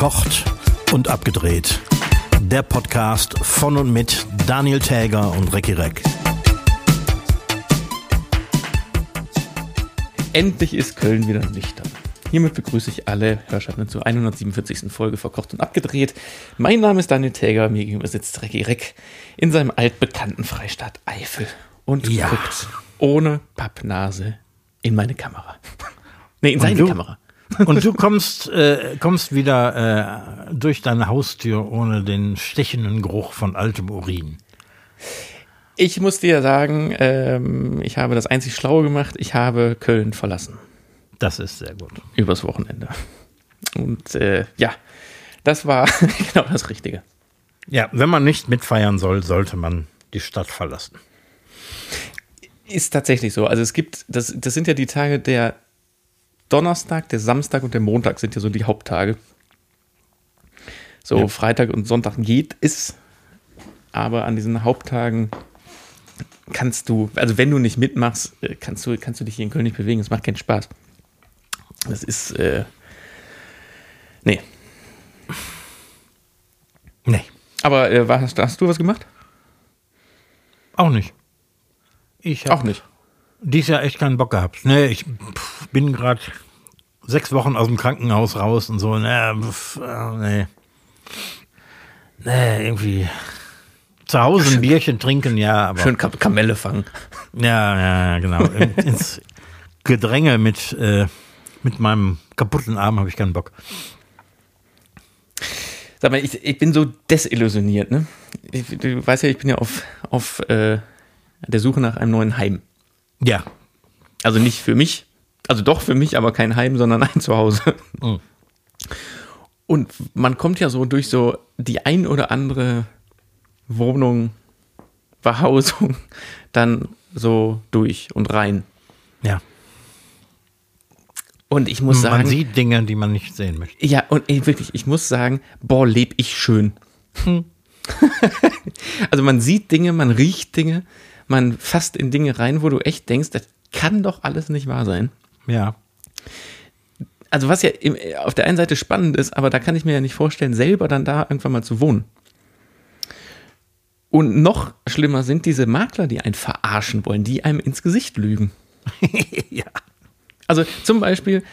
Verkocht und abgedreht. Der Podcast von und mit Daniel Täger und Recki Reck. Endlich ist Köln wieder nüchtern. Hiermit begrüße ich alle Hörschaften zur 147. Folge Verkocht und Abgedreht. Mein Name ist Daniel Täger, mir gegenüber sitzt Recki Reck in seinem altbekannten Freistaat Eifel und Ja. guckt ohne Pappnase in meine Kamera. nee, in Und seine du? Kamera. Und du kommst, äh, kommst wieder äh, durch deine Haustür ohne den stechenden Geruch von altem Urin. Ich muss dir sagen, ähm, ich habe das einzig Schlaue gemacht. Ich habe Köln verlassen. Das ist sehr gut. Übers Wochenende. Und äh, ja, das war genau das Richtige. Ja, wenn man nicht mitfeiern soll, sollte man die Stadt verlassen. Ist tatsächlich so. Also es gibt, das, das sind ja die Tage der Donnerstag, der Samstag und der Montag sind ja so die Haupttage. So Ja. Freitag und Sonntag geht es, aber an diesen Haupttagen kannst du, also wenn du nicht mitmachst, äh, kannst du, kannst du dich hier in Köln nicht bewegen. Es macht keinen Spaß. Das ist, äh, nee. Nee, Aber äh, was, hast du was gemacht? auch nicht. Ich habe Auch nicht. Dieses Jahr echt keinen Bock gehabt. Nee, ich pff, bin gerade sechs Wochen aus dem Krankenhaus raus und so. Nee, pff, äh, nee. Nee, irgendwie. Zu Hause ein Bierchen trinken, ja, aber. Schön Kam Kamelle fangen. Ja, ja, ja, genau. In, ins Gedränge mit, äh, mit meinem kaputten Arm habe ich keinen Bock. Sag mal, ich, ich bin so desillusioniert, ne? Ich, du weißt ja, ich bin ja auf, auf äh, der Suche nach einem neuen Heim. Ja. Also nicht für mich, also doch für mich, aber kein Heim, sondern ein Zuhause. Mhm. Und man kommt ja so durch so die ein oder andere Wohnung, Behausung dann so durch und rein. Ja. Und ich muss Man sagen, sieht Dinge, die man nicht sehen möchte. Ja, und ey, wirklich, ich muss sagen, boah, leb ich schön. also man sieht Dinge, man riecht Dinge, man fasst in Dinge rein, wo du echt denkst, das kann doch alles nicht wahr sein. Ja. Also was ja im, auf der einen Seite spannend ist, aber da kann ich mir ja nicht vorstellen, selber dann da irgendwann mal zu wohnen. Und noch schlimmer sind diese Makler, die einen verarschen wollen, die einem ins Gesicht lügen. ja. Also zum Beispiel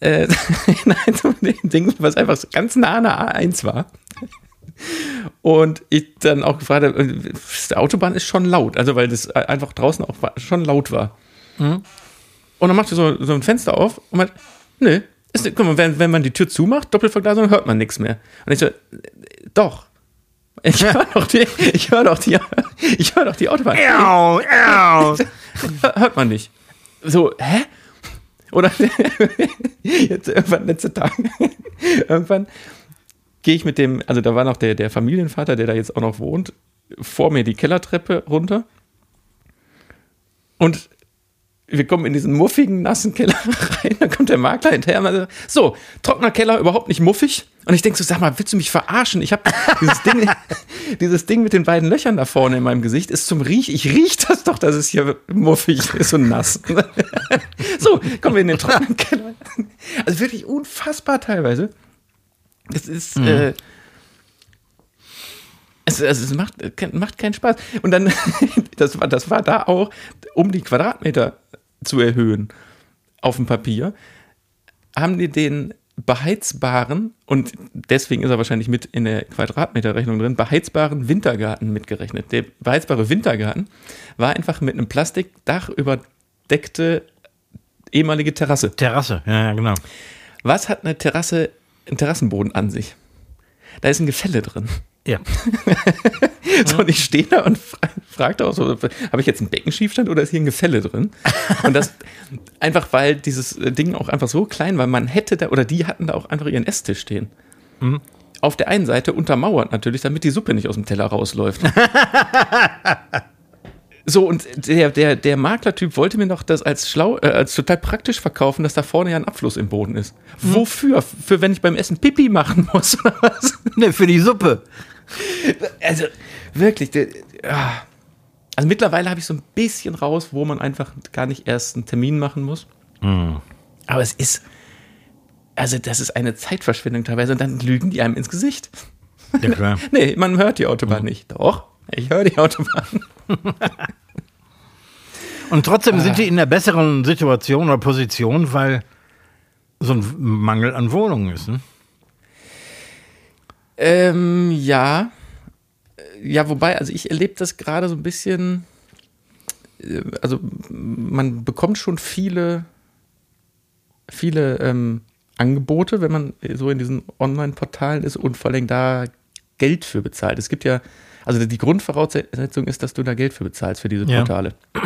äh, in einem Ding, was einfach ganz nah an der A1 war. Und ich dann auch gefragt habe, die Autobahn ist schon laut, also weil das einfach draußen auch schon laut war. Und dann macht er so, so ein Fenster auf und meint, nö, ist, guck mal, wenn, wenn man die Tür zumacht, Doppelverglasung, hört man nichts mehr. Und ich so, doch. Ich höre doch die, ich höre doch die, ich höre doch die Autobahn. Au, au. Hört man nicht. So, hä? Oder jetzt irgendwann letzte Tage. irgendwann gehe ich mit dem, also da war noch der, der Familienvater, der da jetzt auch noch wohnt, vor mir die Kellertreppe runter. Und wir kommen in diesen muffigen, nassen Keller rein. Dann kommt der Makler hinterher und sagt, so, trockener Keller, überhaupt nicht muffig. Und ich denke so, sag mal, willst du mich verarschen? Ich habe dieses Ding, dieses Ding mit den beiden Löchern da vorne in meinem Gesicht ist zum Riech. Ich riech das doch, dass es hier muffig ist und nass. so, kommen wir in den trockenen Keller. Also wirklich unfassbar teilweise. Es ist, äh, es, also es macht, macht keinen Spaß. Und dann, das war, das war da auch, um die Quadratmeter zu erhöhen auf dem Papier, haben die den beheizbaren, und deswegen ist er wahrscheinlich mit in der Quadratmeterrechnung drin, beheizbaren Wintergarten mitgerechnet. Der beheizbare Wintergarten war einfach mit einem Plastikdach überdeckte ehemalige Terrasse. Terrasse, ja, ja, genau. Was hat eine Terrasse, ein Terrassenboden an sich? Da ist ein Gefälle drin. Ja. So, und ich stehe da und fra fragte auch so, habe ich jetzt einen Beckenschiefstand oder ist hier ein Gefälle drin? Und das einfach, weil dieses äh, Ding auch einfach so klein war, man hätte da, oder die hatten da auch einfach ihren Esstisch stehen. Auf der einen Seite untermauert natürlich, damit die Suppe nicht aus dem Teller rausläuft. So, und der, der, der Maklertyp wollte mir noch das als schlau, äh, als total praktisch verkaufen, dass da vorne ja ein Abfluss im Boden ist. Wofür? Für wenn ich beim Essen Pipi machen muss oder was? Ne, für die Suppe. Also, wirklich. Der, ja. Also mittlerweile habe ich so ein bisschen raus, wo man einfach gar nicht erst einen Termin machen muss. Aber es ist. Also, das ist eine Zeitverschwendung teilweise und dann lügen die einem ins Gesicht. Ja, klar. Nee, man hört die Autobahn nicht. Doch, ich höre die Autobahn. Und trotzdem sind die in der besseren Situation oder Position, weil so ein Mangel an Wohnungen ist. Ne? Ähm, ja. Ja, wobei, also ich erlebe das gerade so ein bisschen. äh, Also, man bekommt schon viele, viele ähm, Angebote, wenn man so in diesen Online-Portalen ist und vor allem da Geld für bezahlt. Es gibt ja, also die Grundvoraussetzung ist, dass du da Geld für bezahlst für diese Ja. Portale.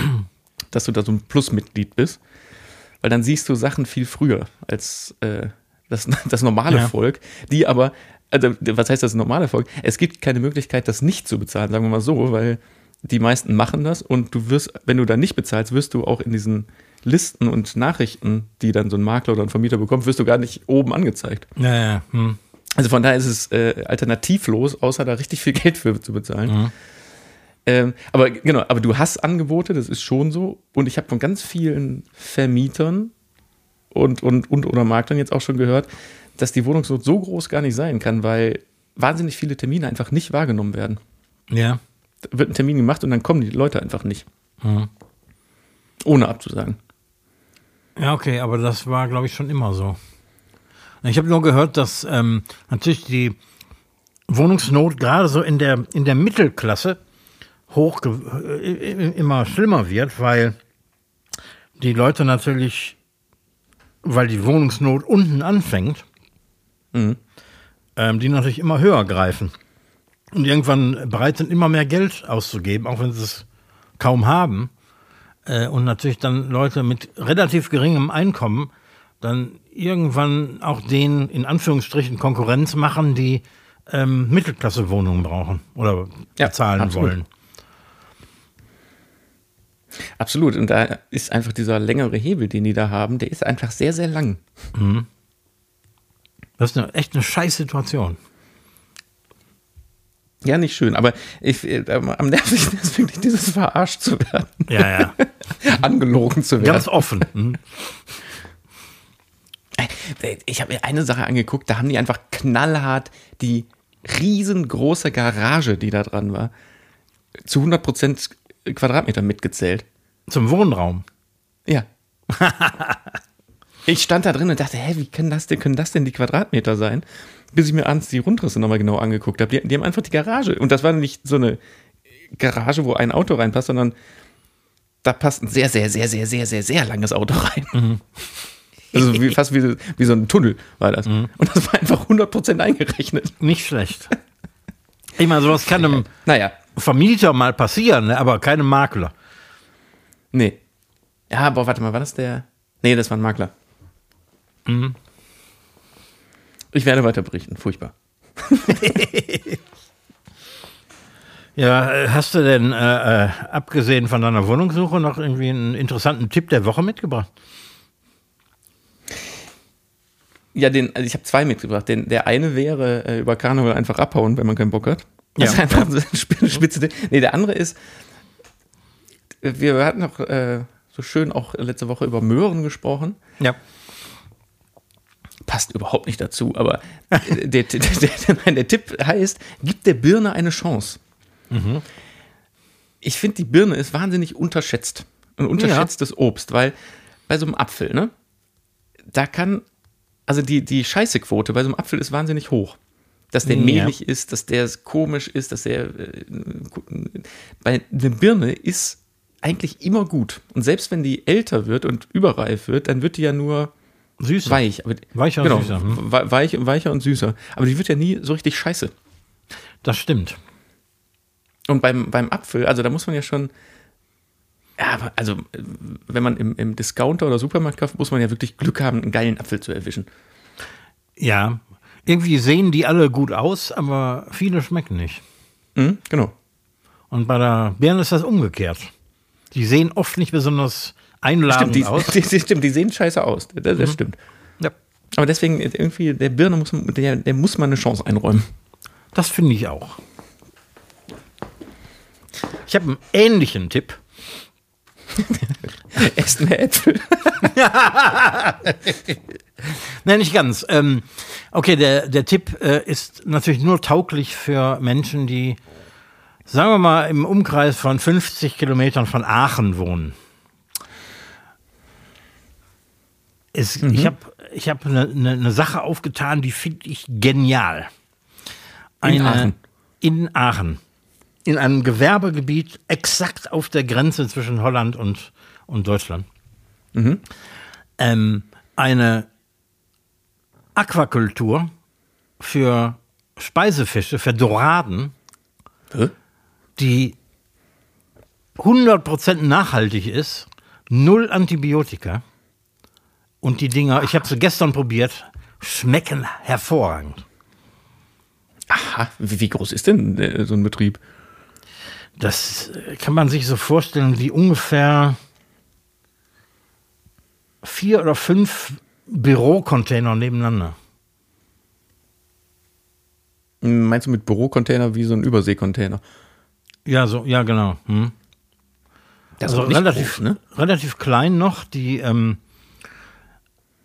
Dass du da so ein Plusmitglied bist. Weil dann siehst du Sachen viel früher als äh, das, das normale Ja. Volk, die aber, also was heißt das normale Volk? Es gibt keine Möglichkeit, das nicht zu bezahlen, sagen wir mal so, weil die meisten machen das und du wirst, wenn du da nicht bezahlst, wirst du auch in diesen Listen und Nachrichten, die dann so ein Makler oder ein Vermieter bekommt, wirst du gar nicht oben angezeigt. Ja, ja. Hm. Also von daher ist es äh, alternativlos, außer da richtig viel Geld für zu bezahlen. Ähm, aber genau, aber du hast Angebote, das ist schon so. Und ich habe von ganz vielen Vermietern und, und, und oder Maklern jetzt auch schon gehört, dass die Wohnungsnot so groß gar nicht sein kann, weil wahnsinnig viele Termine einfach nicht wahrgenommen werden. Ja. Da wird ein Termin gemacht und dann kommen die Leute einfach nicht. Ohne abzusagen. Ja, okay, aber das war, glaube ich, schon immer so. Ich habe nur gehört, dass ähm, natürlich die Wohnungsnot gerade so in der, in der Mittelklasse hoch äh, immer schlimmer wird, weil die Leute natürlich, weil die Wohnungsnot unten anfängt, Mhm. ähm, die natürlich immer höher greifen und irgendwann bereit sind, immer mehr Geld auszugeben, auch wenn sie es kaum haben. Äh, und natürlich dann Leute mit relativ geringem Einkommen dann irgendwann auch den in Anführungsstrichen Konkurrenz machen, die ähm, Mittelklasse-Wohnungen brauchen oder Ja, bezahlen absolut. wollen. Absolut. Und da ist einfach dieser längere Hebel, den die da haben, der ist einfach sehr, sehr lang. Das ist eine, echt eine scheiß Situation. Ja, nicht schön, aber ich, äh, am nervigsten ist wirklich dieses verarscht zu werden, Ja, ja. angelogen zu werden. Ganz offen. Mhm. Äh, Ich habe mir eine Sache angeguckt, da haben die einfach knallhart die riesengroße Garage, die da dran war, zu 100% Quadratmeter mitgezählt. Zum Wohnraum. Ja. ich stand da drin und dachte, hä, wie können das denn, können das denn die Quadratmeter sein? Bis ich mir abends die Rundrisse nochmal genau angeguckt habe. Die, die haben einfach die Garage. Und das war nicht so eine Garage, wo ein Auto reinpasst, sondern da passt ein sehr, sehr, sehr, sehr, sehr, sehr, sehr langes Auto rein. Also wie, fast wie, wie so ein Tunnel war das. Und das war einfach 100% eingerechnet. Nicht schlecht. Ich meine, sowas kann einem Naja, Vermieter mal passieren, ne? aber keinem Makler. nee. Ja, aber warte mal, war das der? Nee, das war ein Makler. Ich werde weiter berichten. Furchtbar. Ja, äh, hast du denn, äh, äh, abgesehen von deiner Wohnungssuche, noch irgendwie einen interessanten Tipp der Woche mitgebracht? Ja, den, also ich habe zwei mitgebracht. Den, der eine wäre äh, über Karneval einfach abhauen, wenn man keinen Bock hat. Das Ja. ist einfach so eine Sp- spitze. Ding. Nee, der andere ist, wir hatten noch äh, so schön auch letzte Woche über Möhren gesprochen. Ja. Passt überhaupt nicht dazu, aber äh, der, der, der, der, Tipp heißt, gib der Birne eine Chance. Ich finde, die Birne ist wahnsinnig unterschätzt. Ein unterschätztes Obst, weil bei so einem Apfel, ne? Da kann, also die, die Scheißequote bei so einem Apfel ist wahnsinnig hoch. Dass der Ja. mehlig ist, dass der komisch ist, dass der. Äh, bei der Birne ist eigentlich immer gut. Und selbst wenn die älter wird und überreif wird, dann wird die ja nur Süß. weich. Aber, Weicher und genau, süßer, hm? we- weich, weicher und süßer. Aber die wird ja nie so richtig scheiße. Das stimmt. Und beim, beim Apfel, also da muss man ja schon. Ja, aber also, wenn man im, im Discounter oder Supermarkt kauft, muss man ja wirklich Glück haben, einen geilen Apfel zu erwischen. Ja. Irgendwie sehen die alle gut aus, aber viele schmecken nicht. Mhm, genau. Und bei der Birne ist das umgekehrt. Die sehen oft nicht besonders einladend Stimmt die, aus. die, die, stimmt, die sehen scheiße aus. Das, das stimmt. Ja. Aber deswegen, irgendwie, der Birne muss, man- der, der muss man eine Chance einräumen. Das finde ich auch. Ich habe einen ähnlichen Tipp. Esst mehr Äpfel. Nein, nicht ganz. Ähm, okay, der, der Tipp äh, ist natürlich nur tauglich für Menschen, die, sagen wir mal, im Umkreis von 50 Kilometern von Aachen wohnen. Es, Mhm. Ich habe ich hab eine ne, ne Sache aufgetan, die finde ich genial. In Aachen? In Aachen. In einem Gewerbegebiet exakt auf der Grenze zwischen Holland und, und Deutschland. Mhm. Ähm, eine Aquakultur für Speisefische, für Doraden, Hä? die 100% nachhaltig ist, null Antibiotika. Und die Dinger, ich habe sie gestern probiert, schmecken hervorragend. Aha, wie, groß ist denn äh, so ein Betrieb? Das äh, kann man sich so vorstellen wie ungefähr vier oder fünf Bürocontainer nebeneinander. Meinst du mit Bürocontainer wie so ein Überseecontainer? Ja, so, ja, genau. Hm. Das Also relativ, groß, ne? relativ klein noch. Die ähm,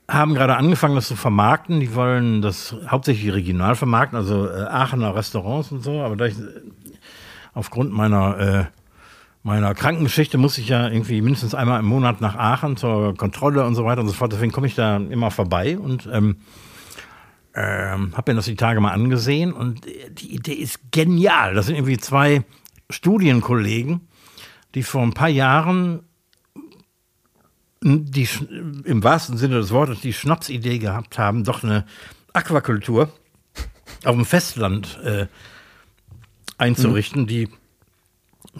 haben gerade angefangen, das zu vermarkten. Die wollen das hauptsächlich regional vermarkten, also äh, Aachener Restaurants und so. Aber da ich, äh, aufgrund meiner, äh, meiner Krankengeschichte muss ich ja irgendwie mindestens einmal im Monat nach Aachen zur Kontrolle und so weiter und so fort. Deswegen komme ich da immer vorbei und ähm, ähm, habe mir das die Tage mal angesehen. Und die Idee ist genial. Das sind irgendwie zwei Studienkollegen, die vor ein paar Jahren die im wahrsten Sinne des Wortes die Schnapsidee gehabt haben, doch eine Aquakultur auf dem Festland äh, einzurichten, die,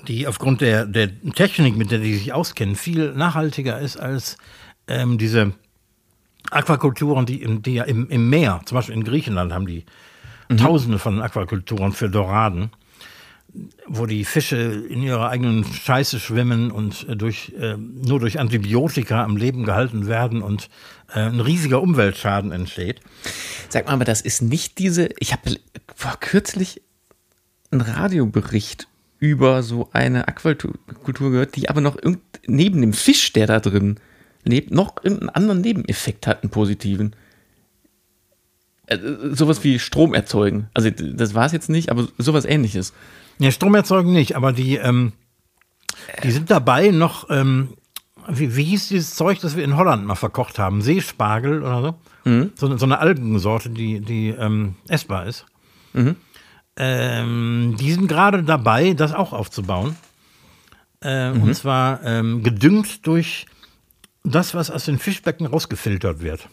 die aufgrund der, der Technik, mit der die sich auskennen, viel nachhaltiger ist als ähm, diese Aquakulturen, die, im- die ja im, im Meer, zum Beispiel in Griechenland, haben die Tausende von Aquakulturen für Doraden wo die Fische in ihrer eigenen Scheiße schwimmen und äh, durch, äh, nur durch Antibiotika am Leben gehalten werden und äh, ein riesiger Umweltschaden entsteht. Sag mal, aber das ist nicht diese. Ich habe vor kürzlich einen Radiobericht über so eine Aquakultur gehört, die aber noch neben dem Fisch, der da drin lebt, noch irgendeinen anderen Nebeneffekt hat, einen positiven. Äh, sowas wie Strom erzeugen. Also, das war es jetzt nicht, aber sowas ähnliches. Ja, Strom erzeugen nicht, aber die, ähm, die sind dabei noch, ähm, wie, wie hieß dieses Zeug, das wir in Holland mal verkocht haben? Seespargel oder so? So, eine- so eine Algensorte, die, die ähm, essbar ist. Ähm, die sind gerade dabei, das auch aufzubauen. Äh, Und zwar ähm, gedüngt durch das, was aus den Fischbecken rausgefiltert wird.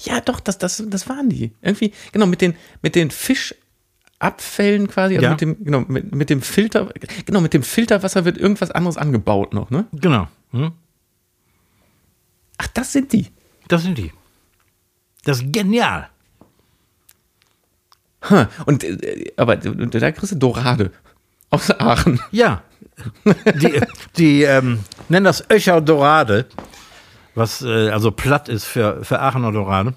Ja, doch, das, das, das waren die. Irgendwie, genau, mit den, mit den Fischabfällen quasi, also Ja. mit dem, genau, mit, mit dem Filter, genau, mit dem Filterwasser wird irgendwas anderes angebaut noch, ne? Genau. Hm? Ach, das sind die. Das sind die. Das ist genial. Und, äh, aber da kriegst du Dorade aus Aachen. Ja. Die, die ähm, nennen das Öcher Dorade, was äh, also platt ist für, für Aachener Dorade.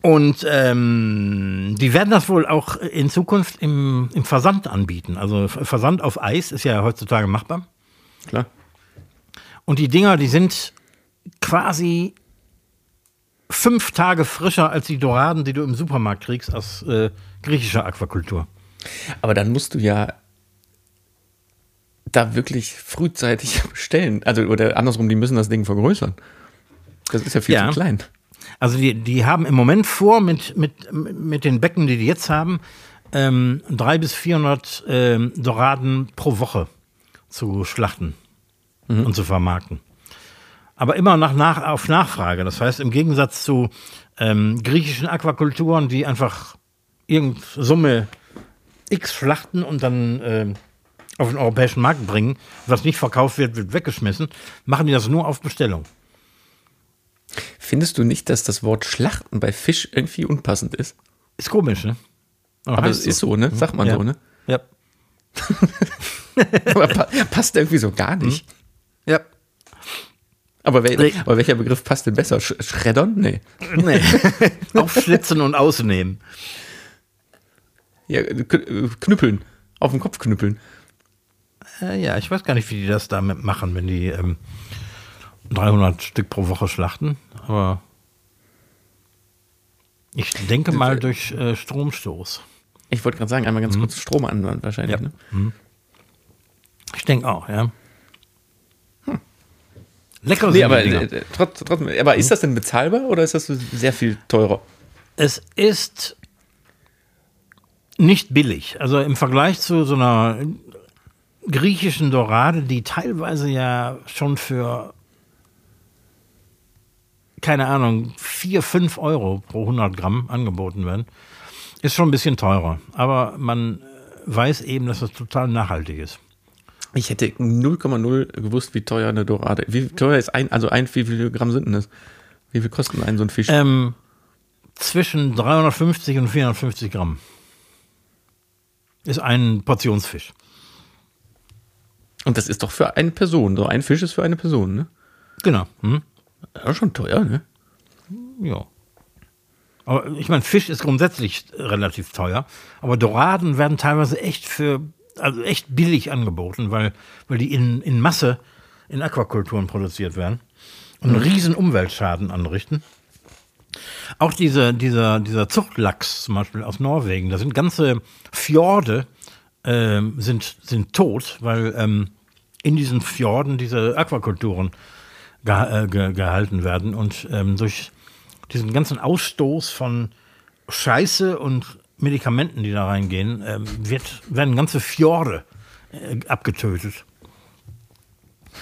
Und ähm, die werden das wohl auch in Zukunft im, im Versand anbieten. Also Versand auf Eis ist ja heutzutage machbar. Klar. Und die Dinger, die sind quasi fünf Tage frischer als die Doraden, die du im Supermarkt kriegst aus äh, griechischer Aquakultur. Aber dann musst du ja da wirklich frühzeitig bestellen. Also, oder andersrum, die müssen das Ding vergrößern. Das ist ja viel Ja. zu klein. Also die, die haben im Moment vor, mit, mit, mit den Becken, die die jetzt haben, ähm, drei bis 400 ähm, Doraden pro Woche zu schlachten und zu vermarkten. Aber immer nach, nach, auf Nachfrage. Das heißt, im Gegensatz zu ähm, griechischen Aquakulturen, die einfach irgendeine Summe X schlachten und dann ähm, auf den europäischen Markt bringen, was nicht verkauft wird, wird weggeschmissen, machen die das nur auf Bestellung. Findest du nicht, dass das Wort Schlachten bei Fisch irgendwie unpassend ist? Ist komisch, ne? Aber heißt es ist so, ne? Sagt man Ja. so, ne? Ja. Aber pa passt irgendwie so gar nicht. Ja. Aber, wel aber welcher Begriff passt denn besser? Sch Schreddern? Nee. Nee. Aufschlitzen und ausnehmen. Ja, kn- äh, knüppeln. Auf den Kopf knüppeln. Äh, ja, ich weiß gar nicht, wie die das damit machen, wenn die ähm, 300 Stück pro Woche schlachten. Aber Ich denke mal durch äh, Stromstoß. Ich wollte gerade sagen, einmal ganz kurz Strom an wahrscheinlich. Ja. Ne? Ich denke auch, ja. Lecker Nee, aber, äh, trotz, aber ist das denn bezahlbar oder ist das sehr viel teurer? Es ist nicht billig. Also im Vergleich zu so einer griechischen Dorade, die teilweise ja schon für, keine Ahnung, 4, 5 Euro pro 100 Gramm angeboten werden, ist schon ein bisschen teurer. Aber man weiß eben, dass das total nachhaltig ist. Ich hätte 0,0 gewusst, wie teuer eine Dorade. Wie teuer ist ein, also ein, wie viele Gramm sind denn das? Wie viel kostet ein so ein Fisch? Ähm, zwischen 350 und 450 Gramm ist ein Portionsfisch. Und das ist doch für eine Person. So ein Fisch ist für eine Person, ne? Genau. Hm? Ja, schon teuer, ne? Ja. Aber ich meine, Fisch ist grundsätzlich relativ teuer, aber Doraden werden teilweise echt für, also echt billig angeboten, weil, weil die in, in Masse in Aquakulturen produziert werden und einen riesen Umweltschaden anrichten. Auch diese, dieser, dieser Zuchtlachs zum Beispiel aus Norwegen, da sind ganze Fjorde ähm, sind, sind tot, weil ähm, in diesen Fjorden diese Aquakulturen geha- äh, ge gehalten werden und ähm, durch diesen ganzen Ausstoß von Scheiße und Medikamenten, die da reingehen, ähm, wird, werden ganze Fjorde äh, abgetötet.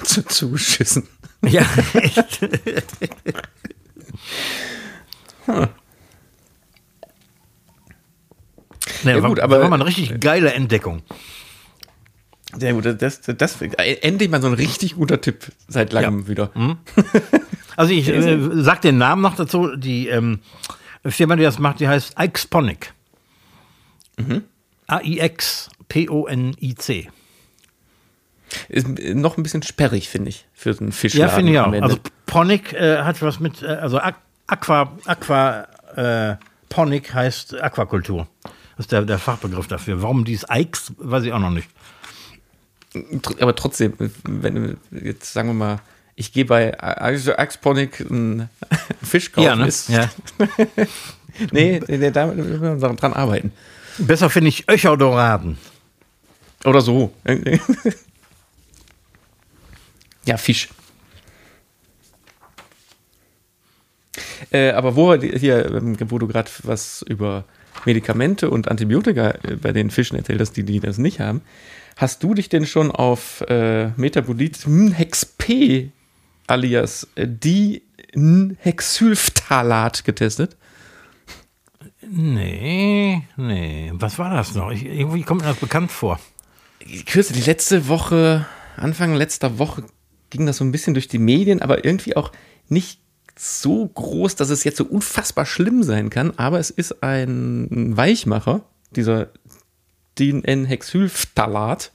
Zu, zugeschissen. Ja, echt. Nee, Ja, war, gut, das aber- war mal eine richtig geile Entdeckung. Sehr gut, das, das, das endlich mal so ein richtig guter Tipp seit langem Ja. wieder. Also ich äh, sag den Namen noch dazu. Die ähm, Firma, die das macht, die heißt Ixponic. A-I-X-P-O-N-I-C. Ist noch ein bisschen sperrig, finde ich, für so einen Fisch. Ja, finde ich auch. Also Ponic äh, hat was mit, äh, also Aqu- Aqua, Aqua äh, Ponic heißt Aquakultur. Das ist der, der Fachbegriff dafür. Warum dies Ix, weiß ich auch noch nicht. Aber trotzdem, wenn jetzt sagen wir mal, ich gehe bei also Axponic einen Fisch kaufen, ist, Ja. nee, nee, da müssen wir dran arbeiten. Besser finde ich Öcherdoraden. Oder so. ja, Fisch. Äh, aber wo hier, ähm, wo du gerade was über Medikamente und Antibiotika äh, bei den Fischen erzählt hast, die, die das nicht haben, hast du dich denn schon auf äh, Metabolit Hexp alias äh, Dihexylphthalat getestet? Nee, nee. Was war das noch? Ich, irgendwie kommt mir das bekannt vor. Kürzlich, die letzte Woche, Anfang letzter Woche ging das so ein bisschen durch die Medien, aber irgendwie auch nicht so groß, dass es jetzt so unfassbar schlimm sein kann. Aber es ist ein Weichmacher, dieser DN-Hexylphthalat,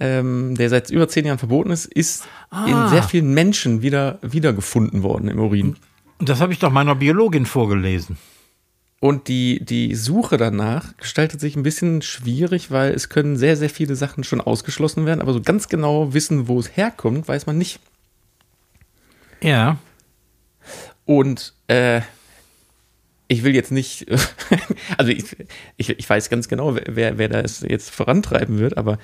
ähm, der seit über zehn Jahren verboten ist, ist in Ah. sehr vielen Menschen wieder wiedergefunden worden im Urin. Das habe ich doch meiner Biologin vorgelesen. Und die, die Suche danach gestaltet sich ein bisschen schwierig, weil es können sehr, sehr viele Sachen schon ausgeschlossen werden, aber so ganz genau wissen, wo es herkommt, weiß man nicht. Ja. Und äh, ich will jetzt nicht, also ich, ich, ich weiß ganz genau, wer, wer das jetzt vorantreiben wird, aber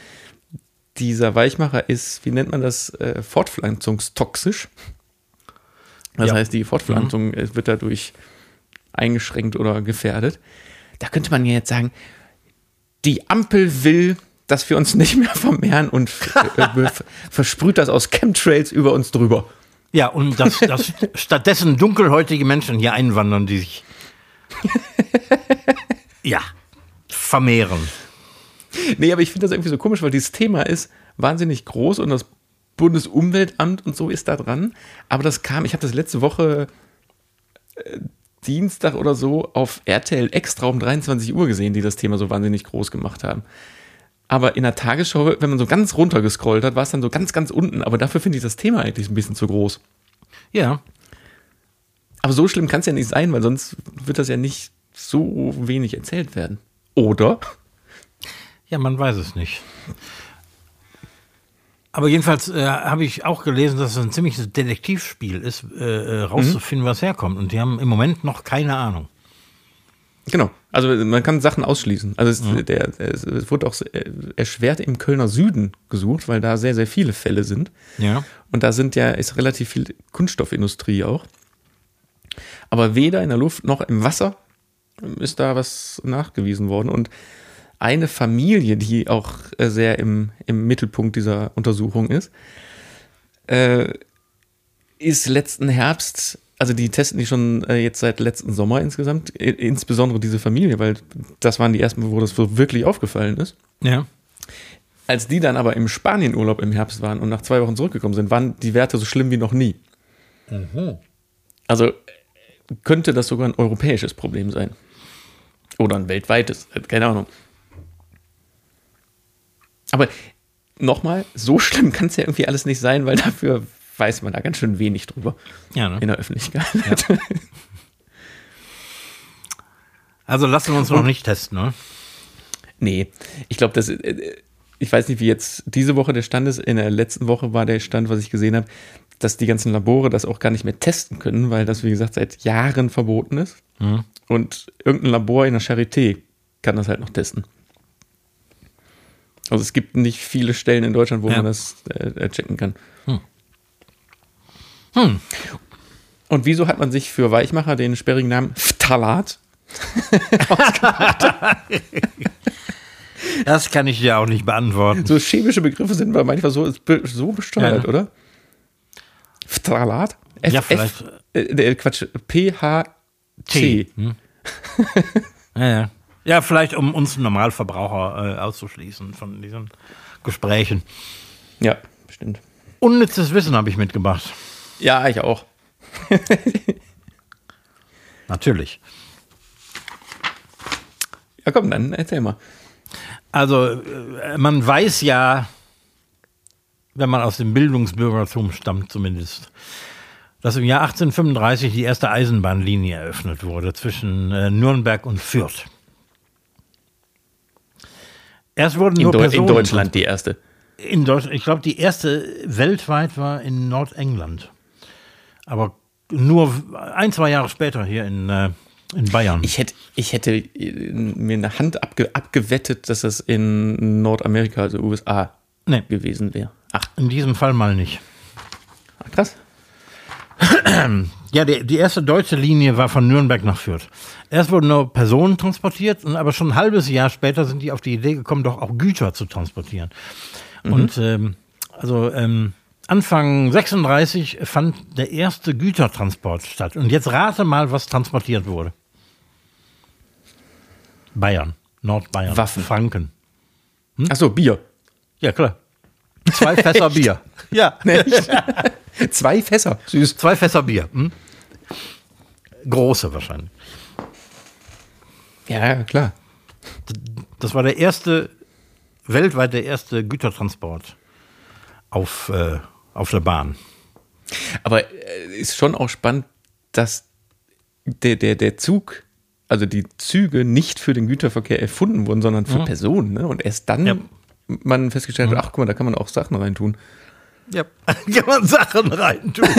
dieser Weichmacher ist, wie nennt man das, äh, fortpflanzungstoxisch. Das Ja. heißt, die Fortpflanzung äh, wird dadurch eingeschränkt oder gefährdet. Da könnte man ja jetzt sagen, die Ampel will, dass wir uns nicht mehr vermehren und äh, versprüht das aus Chemtrails über uns drüber. Ja, und dass, dass stattdessen dunkelhäutige Menschen hier einwandern, die sich ja vermehren. Nee, aber ich finde das irgendwie so komisch, weil dieses Thema ist wahnsinnig groß und das Bundesumweltamt und so ist da dran. Aber das kam, ich habe das letzte Woche äh, Dienstag oder so auf RTL Extra um 23 Uhr gesehen, die das Thema so wahnsinnig groß gemacht haben. Aber in der Tagesschau, wenn man so ganz runter gescrollt hat, war es dann so ganz, ganz unten. Aber dafür finde ich das Thema eigentlich ein bisschen zu groß. Ja, Aber so schlimm kann es ja nicht sein, weil sonst wird das ja nicht so wenig erzählt werden. Oder? ja, man weiß es nicht. Aber jedenfalls äh, habe ich auch gelesen, dass es ein ziemliches Detektivspiel ist, äh, äh, rauszufinden, was herkommt. Und die haben im Moment noch keine Ahnung. Genau. Also man kann Sachen ausschließen. Also es, der, es, es wurde auch äh, erschwert im Kölner Süden gesucht, weil da sehr, sehr viele Fälle sind. Ja. Und da sind ja, ist relativ viel Kunststoffindustrie auch. Aber weder in der Luft noch im Wasser ist da was nachgewiesen worden. Und eine Familie, die auch äh, sehr im, im Mittelpunkt dieser Untersuchung ist, äh, ist letzten Herbst, also die testen die schon äh, jetzt seit letzten Sommer insgesamt, insbesondere diese Familie, weil das waren die ersten, wo das so wirklich aufgefallen ist. Ja. Als die dann aber im Spanienurlaub im Herbst waren und nach zwei Wochen zurückgekommen sind, waren die Werte so schlimm wie noch nie. Also äh, könnte das sogar ein europäisches Problem sein. Oder ein weltweites, keine Ahnung. Aber nochmal, so schlimm kann es ja irgendwie alles nicht sein, weil dafür weiß man da ganz schön wenig drüber Ja, ne? in der Öffentlichkeit. Also lassen wir uns noch nicht testen, ne? Nee, ich glaube, das. äh, Ich weiß nicht, wie jetzt diese Woche der Stand ist. In der letzten Woche war der Stand, was ich gesehen habe, dass die ganzen Labore das auch gar nicht mehr testen können, weil das, wie gesagt, seit Jahren verboten ist. Und irgendein Labor in der Charité kann das halt noch testen. Also es gibt nicht viele Stellen in Deutschland, wo Ja. man das äh, checken kann. Hm. Und wieso hat man sich für Weichmacher den sperrigen Namen Phthalat Das kann ich dir auch nicht beantworten. So chemische Begriffe sind manchmal so, so besteuert, Ja. oder? Phthalat? F Ja, vielleicht. F, äh, äh, Quatsch, PHT. T. Hm? ja, ja. Ja, vielleicht um uns Normalverbraucher äh, auszuschließen von diesen Gesprächen. Ja, bestimmt. Unnützes Wissen habe ich mitgebracht. Ja, ich auch. Natürlich. Ja, komm, dann erzähl mal. Also, äh, man weiß ja, wenn man aus dem Bildungsbürgertum stammt zumindest, dass im Jahr 1835 die erste Eisenbahnlinie eröffnet wurde zwischen äh, Nürnberg und Fürth. Erst wurden In, nur Deu Personen in Deutschland die erste. In Deutschland, ich glaube, die erste weltweit war in Nordengland. Aber nur ein, zwei Jahre später hier in, äh, in Bayern. Ich hätte, ich hätte äh, mir eine Hand abge abgewettet, dass das in Nordamerika, also USA, nee, gewesen wäre. Ach, in diesem Fall mal nicht. krass. Ja, die, die erste deutsche Linie war von Nürnberg nach Fürth. Erst wurden nur Personen transportiert, und aber schon ein halbes Jahr später sind die auf die Idee gekommen, doch auch Güter zu transportieren. Und ähm, also ähm, Anfang 36 fand der erste Gütertransport statt. Und jetzt rate mal, was transportiert wurde. Bayern, Nordbayern, Waffen. Franken. Ach so, Bier. Ja, klar. Zwei Fässer Bier. Ja, Zwei Fässer. Süß. zwei Fässer Bier. Hm? Große wahrscheinlich. Ja, klar. Das war der erste, weltweit der erste Gütertransport auf, äh, auf der Bahn. Aber äh, ist schon auch spannend, dass der, der, der Zug, also die Züge nicht für den Güterverkehr erfunden wurden, sondern für Personen. Ne? Und erst dann Ja. man festgestellt hat, ach guck mal, da kann man auch Sachen reintun. Ja. Kann man Sachen reintun.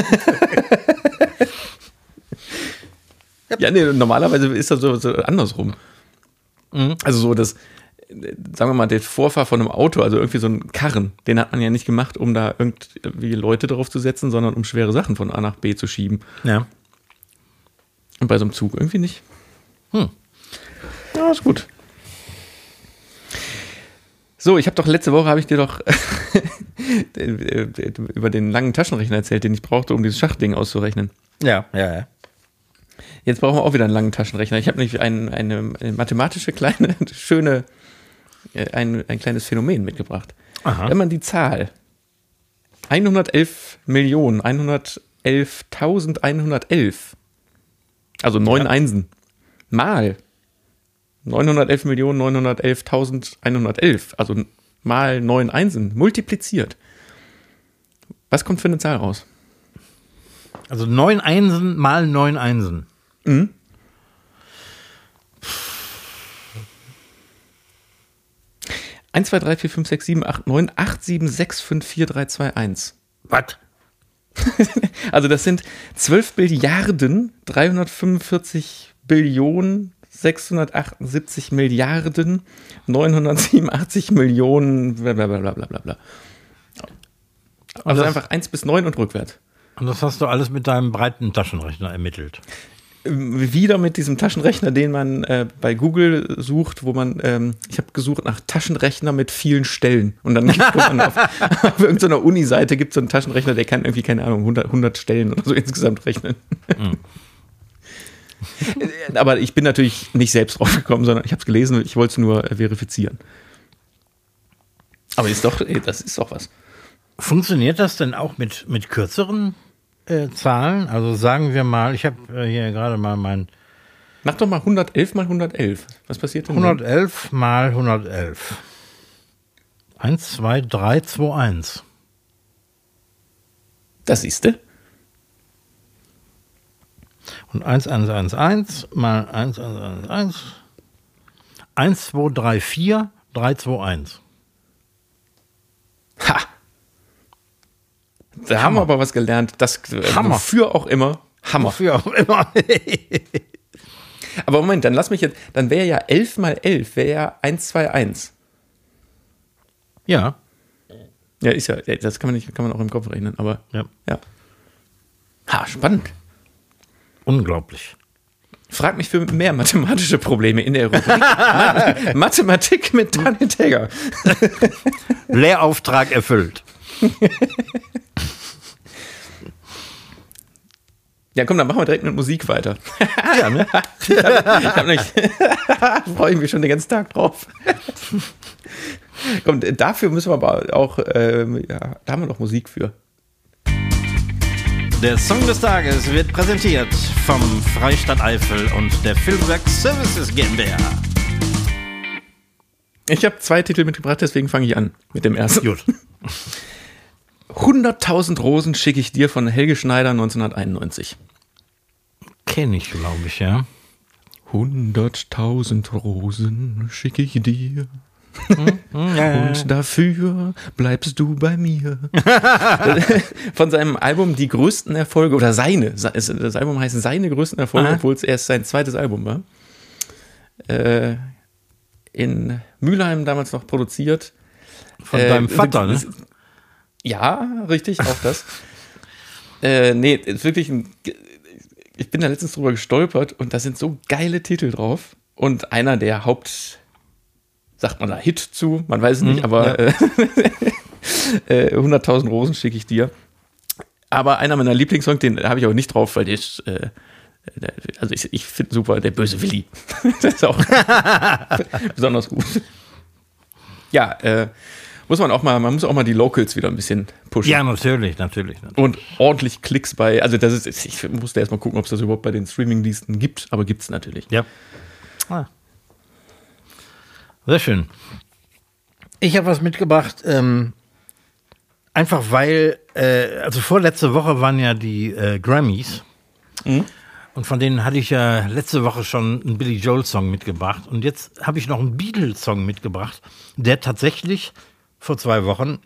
Ja, nee, normalerweise ist das so, so andersrum. Also so das, sagen wir mal, der Vorfahr von einem Auto, also irgendwie so ein Karren, den hat man ja nicht gemacht, um da irgendwie Leute drauf zu setzen, sondern um schwere Sachen von A nach B zu schieben. ja. Und bei so einem Zug irgendwie nicht. Hm. Ja, ist gut. So, ich habe doch letzte Woche habe ich dir doch über den langen Taschenrechner erzählt, den ich brauchte, um dieses Schachding auszurechnen. Ja, ja, ja. Jetzt brauchen wir auch wieder einen langen Taschenrechner. Ich habe nämlich ein, eine, eine mathematische kleine, schöne, äh, ein, ein kleines Phänomen mitgebracht. Aha. Wenn man die Zahl 111 Millionen 111.111, also neun Ja. Einsen, mal 911 Millionen 911.111, also mal neun Einsen, multipliziert. Was kommt für eine Zahl raus? Also neun Einsen mal neun Einsen. Eins, zwei, drei, vier, fünf, sechs, sieben, acht, neun, acht, sieben, sechs, fünf, vier, drei, zwei, eins. Was? Also das sind 12 Billiarden 345 Billionen 678 Milliarden 987 Millionen, bla bla bla bla. Also das- einfach 1 bis 9 und rückwärts. Und das hast du alles mit deinem breiten Taschenrechner ermittelt. Ähm, Wieder mit diesem Taschenrechner, den man äh, bei Google sucht, wo man, ähm, ich habe gesucht nach Taschenrechner mit vielen Stellen. Und dann gibt man auf, auf irgendeiner Uni-Seite gibt es so einen Taschenrechner, der kann irgendwie, keine Ahnung, 100, 100 Stellen oder so insgesamt rechnen. Äh, Aber ich bin natürlich nicht selbst drauf gekommen, sondern ich habe es gelesen, ich wollte es nur äh, verifizieren. Aber ist doch, das ist doch was. Funktioniert das denn auch mit, mit kürzeren äh, Zahlen? Also sagen wir mal, ich habe äh, hier gerade mal mein Mach doch mal 111 mal 111. Was passiert denn? dann? 111 mal 111. 1, 2, 3, 2, 1. Das siehst du? Und 1, 1, 1, 1 mal 1, 1, 1, 1. 1, 2, 3, 4, 3, 2, 1. Ha! Da haben wir aber was gelernt. Das äh, Hammer. Wofür auch immer. Hammer. Wofür auch immer. Aber Moment, dann lass mich jetzt. Dann wäre ja 11 mal 11, wäre ja 121. ja. Ja, ist ja. ja, Das kann man, nicht, kann man auch im Kopf rechnen, aber. ja. Ja. Ha, spannend. Unglaublich. Frag mich für mehr mathematische Probleme in der Rubrik Ma Mathematik mit Daniel Tegger. Lehrauftrag erfüllt. Ja, komm, dann machen wir direkt mit Musik weiter. Ja, ne? Ich hab nicht. Freue ich mich schon den ganzen Tag drauf. Komm, dafür müssen wir aber auch, ähm, ja, da haben wir doch Musik für. Der Song des Tages wird präsentiert vom Freistaat Eifel und der Filmwerk Services GmbH. Ich habe zwei Titel mitgebracht, deswegen fange ich an mit dem ersten. Gut. 100.000 Rosen schicke ich dir von Helge Schneider 1991. Kenne ich, glaube ich, ja. 100.000 Rosen schicke ich dir. Ja. Und dafür bleibst du bei mir. Von seinem Album Die größten Erfolge, oder seine, das Album heißt Seine größten Erfolge, obwohl es erst sein zweites Album war. Äh, in Mülheim damals noch produziert. Von Äh, deinem Vater, ne? Ja, richtig, auch das. äh, nee, ist wirklich ein. Ich bin da letztens drüber gestolpert und da sind so geile Titel drauf. Und einer der Haupt. Sagt man da Hit zu? Man weiß es nicht, aber äh, äh, 100.000 Rosen schicke ich dir. Aber einer meiner Lieblingssongs, den habe ich auch nicht drauf, weil der ist. Äh, also ich, ich finde super, der böse Willi. das ist auch besonders gut. Ja, äh, muss man auch mal, man muss auch mal die Locals wieder ein bisschen pushen. Ja, natürlich, natürlich. natürlich. Und ordentlich Klicks bei, also das ist, ich musste erst mal gucken, ob es das überhaupt bei den Streaming-Diensten gibt, aber gibt es natürlich. Ja. Ah. Sehr schön. Ich habe was mitgebracht, ähm, einfach weil, äh, also vorletzte Woche waren ja die äh, Grammys. Und von denen hatte ich ja letzte Woche schon einen Billy Joel-Song mitgebracht. Und jetzt habe ich noch einen Beatles-Song mitgebracht, der tatsächlich vor zwei Wochen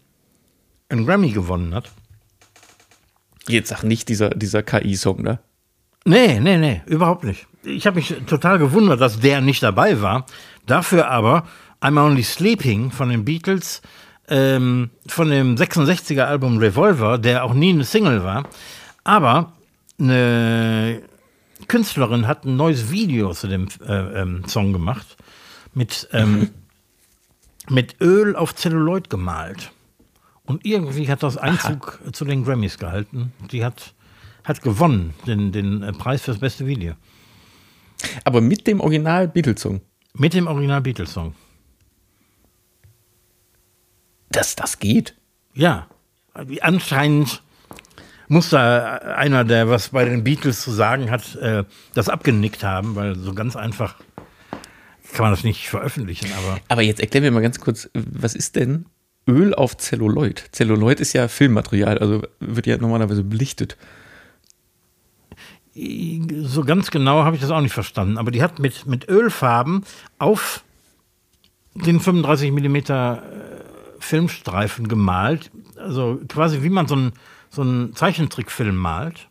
einen Grammy gewonnen hat. Jetzt sag nicht dieser, dieser KI-Song, ne? Nee, nee, nee, überhaupt nicht. Ich habe mich total gewundert, dass der nicht dabei war. Dafür aber I'm Only Sleeping von den Beatles, ähm, von dem 66er Album Revolver, der auch nie eine Single war. Aber eine Künstlerin hat ein neues Video zu dem äh, ähm, Song gemacht, mit, ähm, mit Öl auf Zelluloid gemalt. Und irgendwie hat das Einzug zu den Grammys gehalten. Die hat, hat gewonnen, den, den äh, Preis fürs beste Video. Aber mit dem Original Beatles-Song. Mit dem Original Beatles-Song. Das, das geht. Ja, anscheinend muss da einer, der was bei den Beatles zu sagen hat, äh, das abgenickt haben, weil so ganz einfach kann man das nicht veröffentlichen. Aber Aber jetzt erklär mir mal ganz kurz, was ist denn Öl auf Zelluloid? Zelluloid ist ja Filmmaterial, also wird ja normalerweise belichtet. So ganz genau habe ich das auch nicht verstanden. Aber die hat mit, mit Ölfarben auf den 35 Millimeter äh, Filmstreifen gemalt. Also quasi wie man so einen so einen Zeichentrickfilm malt.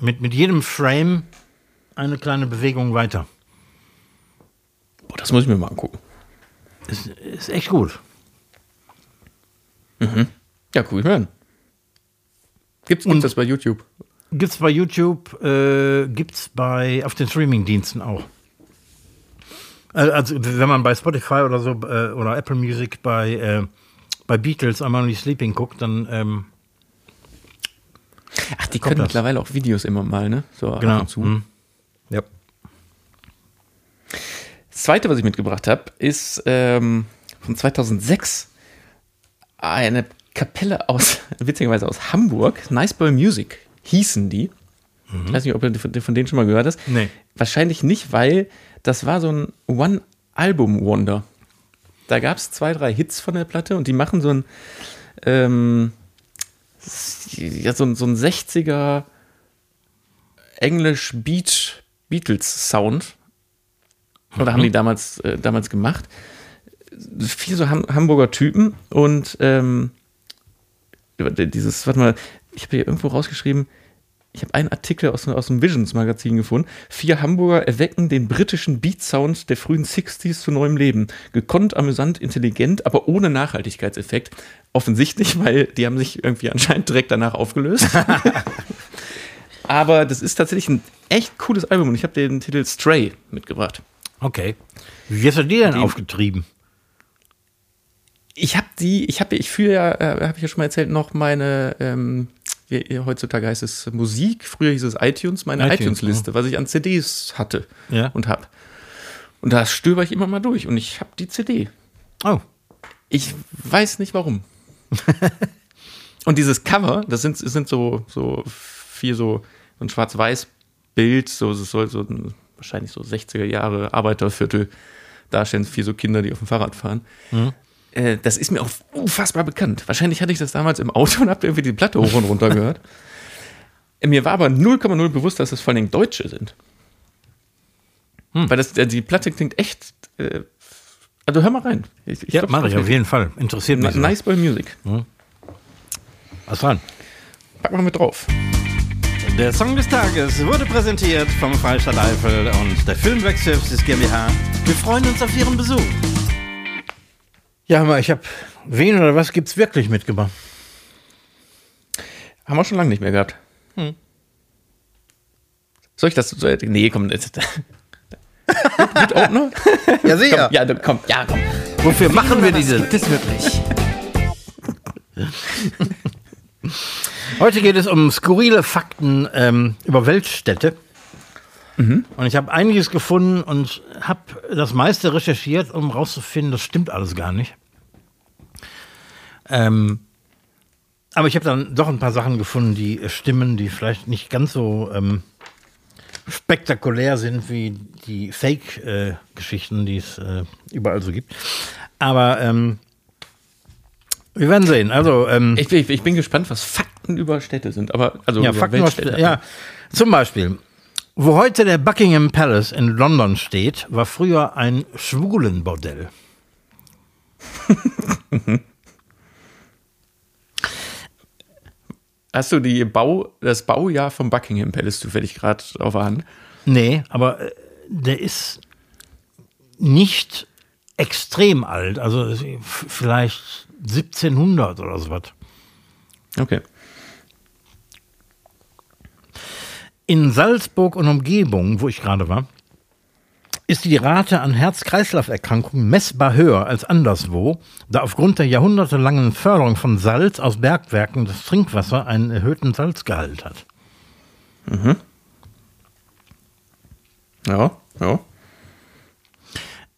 Mit, mit jedem Frame eine kleine Bewegung weiter. Boah, das muss ich mir mal angucken. Ist, ist echt gut. Ja, cool hören. Gibt's, gibt's das bei YouTube? Gibt's bei YouTube, äh, gibt's bei auf den Streamingdiensten auch. Also wenn man bei Spotify oder so äh, oder Apple Music bei äh, bei Beatles I'm Only Sleeping guckt, dann ähm, Ach, die können das. mittlerweile auch Videos immer mal, ne? So ab genau. und zu. Mhm. Ja. Das zweite, was ich mitgebracht habe, ist ähm, von 2006 eine Kapelle aus, witzigerweise aus Hamburg, Nice Boy Music hießen die. Ich weiß nicht, ob du von von denen schon mal gehört hast. Nee. Wahrscheinlich nicht, weil das war so ein One-Album-Wonder. Da gab es zwei, drei Hits von der Platte und die machen so ein, ähm, ja, so, ein- so ein 60er Englisch Beat Beatles Sound. Oder haben die damals, äh, damals gemacht. Viel so Ham Hamburger Typen und ähm, dieses, warte mal, ich habe hier irgendwo rausgeschrieben, ich habe einen Artikel aus, aus dem Visions Magazin gefunden. Vier Hamburger erwecken den britischen Beat-Sound der frühen 60s zu neuem Leben. Gekonnt, amüsant, intelligent, aber ohne Nachhaltigkeitseffekt. Offensichtlich, weil die haben sich irgendwie anscheinend direkt danach aufgelöst. aber das ist tatsächlich ein echt cooles Album und ich habe den Titel Stray mitgebracht. Okay. Wie hast du die denn aufgetrieben? Ich habe die, ich habe, ich führe ja, äh, habe ich ja schon mal erzählt, noch meine, ähm, wie, heutzutage heißt es Musik, früher hieß es iTunes, meine iTunes, iTunes-Liste, was ich an CDs hatte Ja. und habe. Und da stöber ich immer mal durch und ich habe die CD. Oh. Ich weiß nicht warum. und dieses Cover, das sind, sind so, so vier so, ein Schwarz-Weiß-Bild, so, es soll so ein, wahrscheinlich so 60er Jahre Arbeiterviertel darstellen, vier so Kinder, die auf dem Fahrrad fahren. Äh, das ist mir auch unfassbar bekannt. Wahrscheinlich hatte ich das damals im Auto und habe irgendwie die Platte hoch und runter gehört. Mir war aber 0,0 bewusst, dass das vor allen Dingen Deutsche sind. Weil das, äh, die Platte klingt echt. Äh, also hör mal rein. Ich, ich Ja, glaub, mache ich auf jeden Fall. Interessiert mich. so. Nice Boy Music. Was dran? Pack mal mit drauf. Der Song des Tages wurde präsentiert vom Freistaat Eifel und der Filmwerk Services GmbH. Wir freuen uns auf Ihren Besuch. Ja, aber ich habe wen oder was gibt's wirklich mitgebracht? Haben wir schon lange nicht mehr gehabt. Hm. Soll ich das? so- Nee, komm. Jetzt. Gut, gut Opener? Ja, Komm, ja, komm, ja, komm. Wofür machen wir diese? Gibt es wirklich? Heute geht es um skurrile Fakten ähm, über Weltstädte. Und ich habe einiges gefunden und habe das meiste recherchiert, um rauszufinden, das stimmt alles gar nicht. Ähm, aber ich habe dann doch ein paar Sachen gefunden, die äh, stimmen, die vielleicht nicht ganz so ähm, spektakulär sind wie die Fake-Geschichten, die es äh, überall so gibt. Aber ähm, wir werden sehen. Also ähm, Ich bin, ich bin gespannt, was Fakten über Städte sind. Aber, also ja, über Fakten, Weltstädte. ja, zum Beispiel, wo heute der Buckingham Palace in London steht, war früher ein Schwulenbordell. Hast du die Bau, das Baujahr vom Buckingham Palace zufällig gerade auf der Hand? Nee, aber äh, der ist nicht extrem alt, also f- vielleicht 1700 oder so was. Okay. In Salzburg und Umgebung, wo ich gerade war, ist die Rate an Herz-Kreislauf-Erkrankungen messbar höher als anderswo, da aufgrund der jahrhundertelangen Förderung von Salz aus Bergwerken das Trinkwasser einen erhöhten Salzgehalt hat. Ja, ja.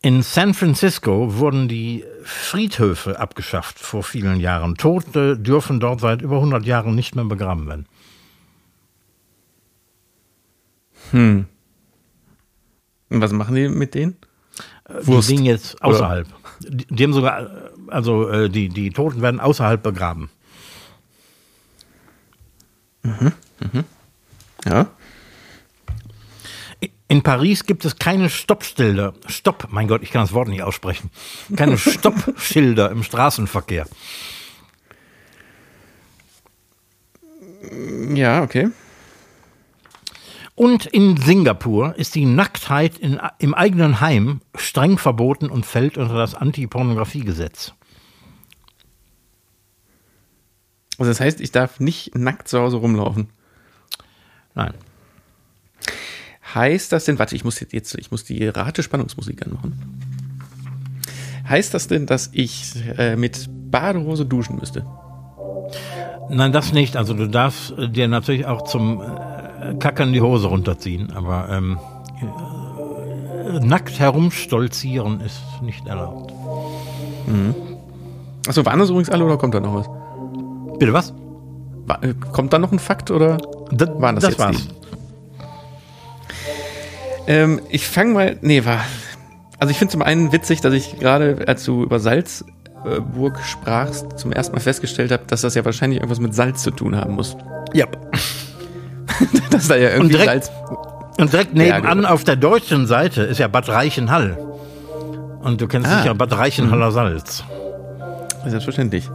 In San Francisco wurden die Friedhöfe abgeschafft vor vielen Jahren. Tote dürfen dort seit über 100 Jahren nicht mehr begraben werden. Und was machen die mit denen? Die liegen jetzt außerhalb. Die, die haben sogar, äh, also äh, die, die Toten werden außerhalb begraben. Ja. In Paris gibt es keine Stoppschilder. Stopp, mein Gott, ich kann das Wort nicht aussprechen. Keine Stoppschilder im Straßenverkehr. Ja, okay. Und in Singapur ist die Nacktheit in, im eigenen Heim streng verboten und fällt unter das Anti-Pornografie-Gesetz. Also das heißt, ich darf nicht nackt zu Hause rumlaufen. Nein. Heißt das denn, warte, ich muss jetzt, ich muss die Ratespannungsmusik anmachen. Heißt das denn, dass ich äh, mit Badehose duschen müsste? Nein, das nicht. Also du darfst äh, dir natürlich auch zum äh, Kackern die Hose runterziehen, aber ähm, äh, nackt herumstolzieren ist nicht erlaubt. Achso, waren das übrigens alle oder kommt da noch was? Bitte was? Wa- äh, kommt da noch ein Fakt oder Das, waren das, das jetzt war's. die? Ähm, ich fange mal, nee, war, also ich finde zum einen witzig, dass ich gerade, als du über Salzburg sprachst, zum ersten Mal festgestellt habe, dass das ja wahrscheinlich irgendwas mit Salz zu tun haben muss. Ja. dass da ja irgendwie direkt- Salz, Und direkt nebenan genau. auf der deutschen Seite ist ja Bad Reichenhall. Und du kennst Ah. sicher Bad Reichenhaller Salz. Selbstverständlich.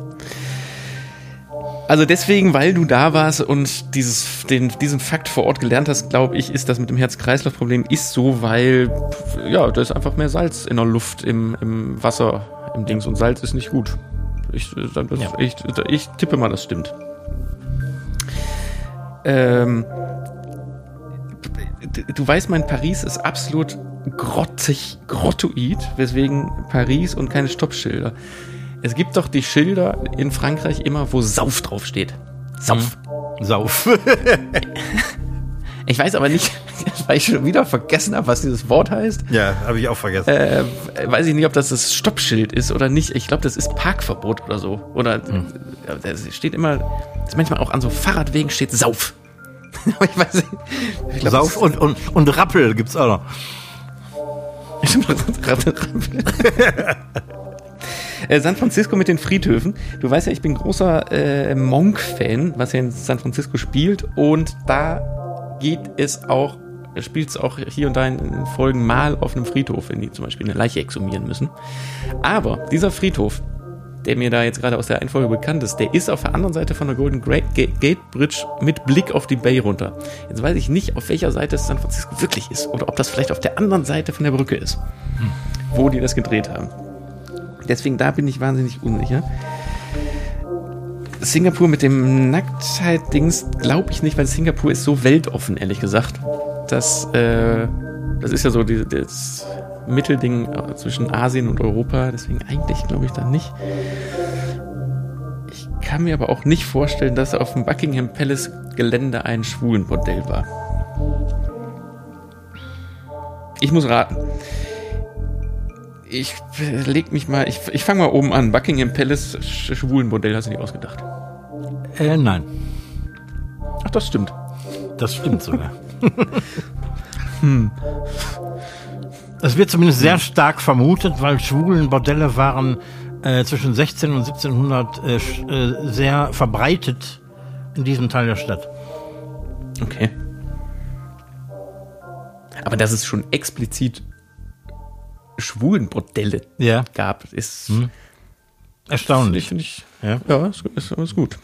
Also deswegen, weil du da warst und dieses, den, diesen Fakt vor Ort gelernt hast, glaube ich, ist das mit dem Herz-Kreislauf-Problem ist so, weil ja, da ist einfach mehr Salz in der Luft, im, im Wasser, im Dings und Salz ist nicht gut. Ich, äh, das, Ja. ich, ich tippe mal, das stimmt. Ähm, du- weißt, mein Paris ist absolut grottig, grottoid, weswegen Paris und keine Stoppschilder. Es gibt doch die Schilder in Frankreich immer, wo Sauf draufsteht. Sauf. Sauf. Ich weiß aber nicht, weil ich schon wieder vergessen habe, was dieses Wort heißt. ja, habe ich auch vergessen. Äh, weiß ich nicht, ob das das Stoppschild ist oder nicht. Ich glaube, das ist Parkverbot oder so. Oder äh, das steht immer, ist manchmal auch an so Fahrradwegen steht Sauf. ich weiß nicht. Ich glaub, Sauf und, und, und Rappel gibt's auch noch. Äh, San Francisco mit den Friedhöfen. Du weißt ja, ich bin großer äh, Monk-Fan, was ja in San Francisco spielt. Und da geht es auch, spielt es auch hier und da in, Folgen mal auf einem Friedhof, wenn die zum Beispiel eine Leiche exhumieren müssen. Aber dieser Friedhof, der mir da jetzt gerade aus der Einfolge bekannt ist, der ist auf der anderen Seite von der Golden Gate Bridge mit Blick auf die Bay runter. Jetzt weiß ich nicht, auf welcher Seite San Francisco wirklich ist oder ob das vielleicht auf der anderen Seite von der Brücke ist, wo die das gedreht haben. Deswegen da bin ich wahnsinnig unsicher. Singapur mit dem Nacktheit-Dings glaube ich nicht, weil Singapur ist so weltoffen, ehrlich gesagt. Das, äh, das ist ja so die, das Mittelding äh, zwischen Asien und Europa. Deswegen eigentlich glaube ich da nicht. Ich kann mir aber auch nicht vorstellen, dass auf dem Buckingham Palace Gelände ein Schwulenbordell war. Ich muss raten. Ich äh, leg mich mal, ich, ich fange mal oben an. Buckingham Palace Sch Schwulenbordell hast du dir ausgedacht. Äh, nein. Ach, das stimmt. Das stimmt sogar. hm. Es wird zumindest sehr stark vermutet, weil schwulen Bordelle waren äh, zwischen 16 und 1700 äh, äh, sehr verbreitet in diesem Teil der Stadt. Okay. Aber dass es schon explizit Schwulenbordelle Ja, gab, ist erstaunlich. finde ich, Ja. ja, ist, ist, ist gut.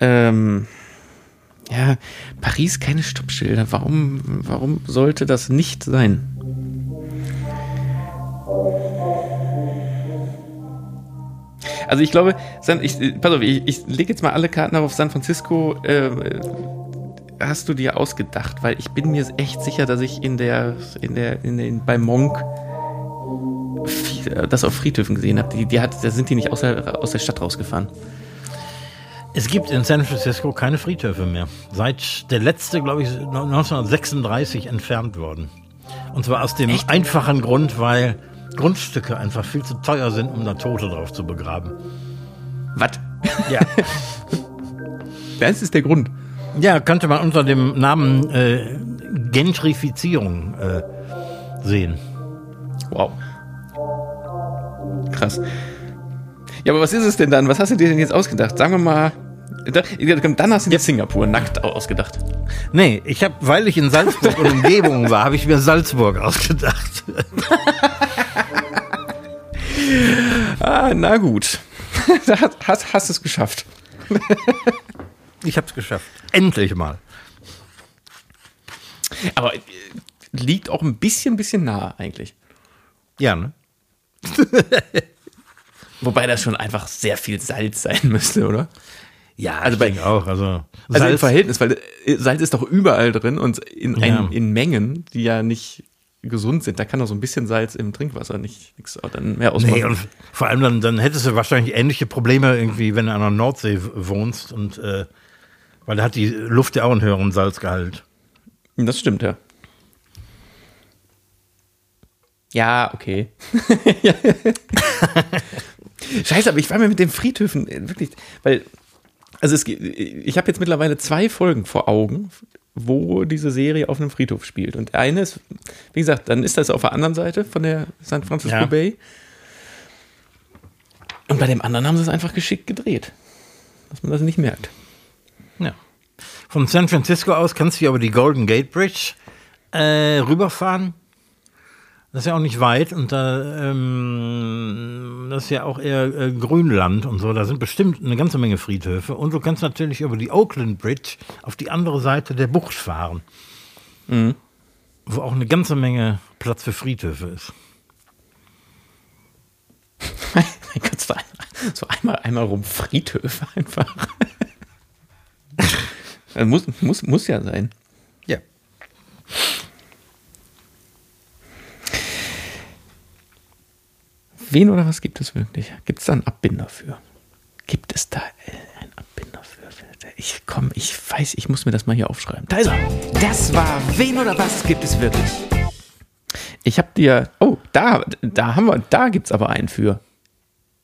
Ähm, ja, Paris keine Stoppschilder. Warum, warum sollte das nicht sein? Also ich glaube, San, ich, äh, pass auf, ich, ich lege jetzt mal alle Karten auf San Francisco. Äh, hast du dir ausgedacht? Weil ich bin mir echt sicher, dass ich in der, in der, in den, bei Monk viel- das auf Friedhöfen gesehen habe. Die, die hat, da sind die nicht aus der, aus der Stadt rausgefahren. Es gibt in San Francisco keine Friedhöfe mehr. Seit der letzte, glaube ich, 1936 entfernt worden. Und zwar aus dem einfachen Grund, weil Grundstücke einfach viel zu teuer sind, um da Tote drauf zu begraben. Was? Ja. Das ist der Grund. Ja, könnte man unter dem Namen äh, Gentrifizierung äh, sehen. Wow. Krass. Ja, aber was ist es denn dann? Was hast du dir denn jetzt ausgedacht? Sagen wir mal. da- Dann hast du dir Singapur nackt ausgedacht. Nee, ich habe, weil ich in Salzburg und Umgebung war, habe ich mir Salzburg ausgedacht. Ah, na gut. Hast, hast, hast es geschafft. Ich habe es geschafft. Endlich mal. Aber äh, liegt auch ein bisschen, bisschen nah eigentlich. Ja, ne? Wobei das schon einfach sehr viel Salz sein müsste, oder? Ja, Also bei- auch. Also, Also im Salz, Verhältnis, weil äh, Salz ist doch überall drin und in, Ja. ein, in Mengen, die ja nicht gesund sind. Da kann doch so ein bisschen Salz im Trinkwasser nicht nichts dann mehr ausmachen. Nee, und vor allem dann, dann hättest du wahrscheinlich ähnliche Probleme irgendwie, wenn du an der Nordsee wohnst und äh, weil da hat die Luft ja auch einen höheren Salzgehalt. Das stimmt, ja. Ja, okay. Scheiße, aber ich war mir mit den Friedhöfen äh, wirklich, weil, also es, ich habe jetzt mittlerweile zwei Folgen vor Augen, wo diese Serie auf einem Friedhof spielt. Und eine ist, wie gesagt, dann ist das auf der anderen Seite von der San Francisco Ja. Bay. Und bei dem anderen haben sie es einfach geschickt gedreht. Dass man das nicht merkt. Ja. Von San Francisco aus kannst du ja über die Golden Gate Bridge äh, rüberfahren. Das ist ja auch nicht weit und da ähm, das ist ja auch eher äh, Grünland und so. Da sind bestimmt eine ganze Menge Friedhöfe. Und du kannst natürlich über die Oakland Bridge auf die andere Seite der Bucht fahren. Wo auch eine ganze Menge Platz für Friedhöfe ist. Mein Gott, so einmal, einmal, rum Friedhöfe einfach. Das muss, muss, muss ja sein. Ja. Wen oder was gibt es wirklich? Gibt es da einen Abbinder für? Gibt es da einen Abbinder für? Ich komm, ich weiß, ich muss mir das mal hier aufschreiben. Da ist er. Das war Wen oder was gibt es wirklich? Ich habe dir. Oh, da, da haben wir, da gibt's aber einen für.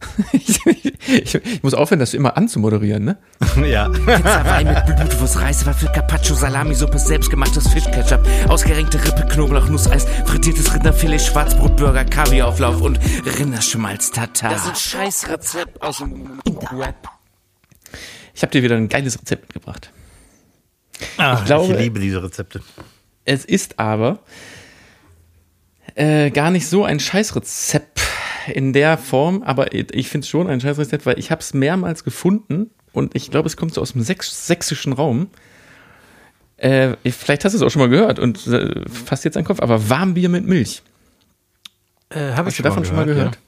ich, ich, ich muss aufhören, das immer anzumoderieren, ne? ja. Pizza, Wein mit Blutwurst, Reisewaffel, Carpaccio, Salami-Suppe, selbstgemachtes Fischketchup, ausgerenkte Rippe, Knoblauch, Nusseis, frittiertes Rinderfilet, Schwarzbrotburger, Kaviarauflauf und Rinderschmalz Tatar. Das ist ein Scheißrezept aus dem Web. Ich habe dir wieder ein geiles Rezept mitgebracht. Ach, ich, glaube- liebe diese Rezepte. Es ist aber äh, gar nicht so ein Scheißrezept in der Form, aber ich finde es schon ein Scheißrezept, weil ich habe es mehrmals gefunden und ich glaube, es kommt so aus dem sächs sächsischen Raum. Äh, ich- vielleicht hast du es auch schon mal gehört und äh, fasst jetzt den Kopf, aber Warmbier mit Milch. Äh, Habe Hast du davon schon mal gehört?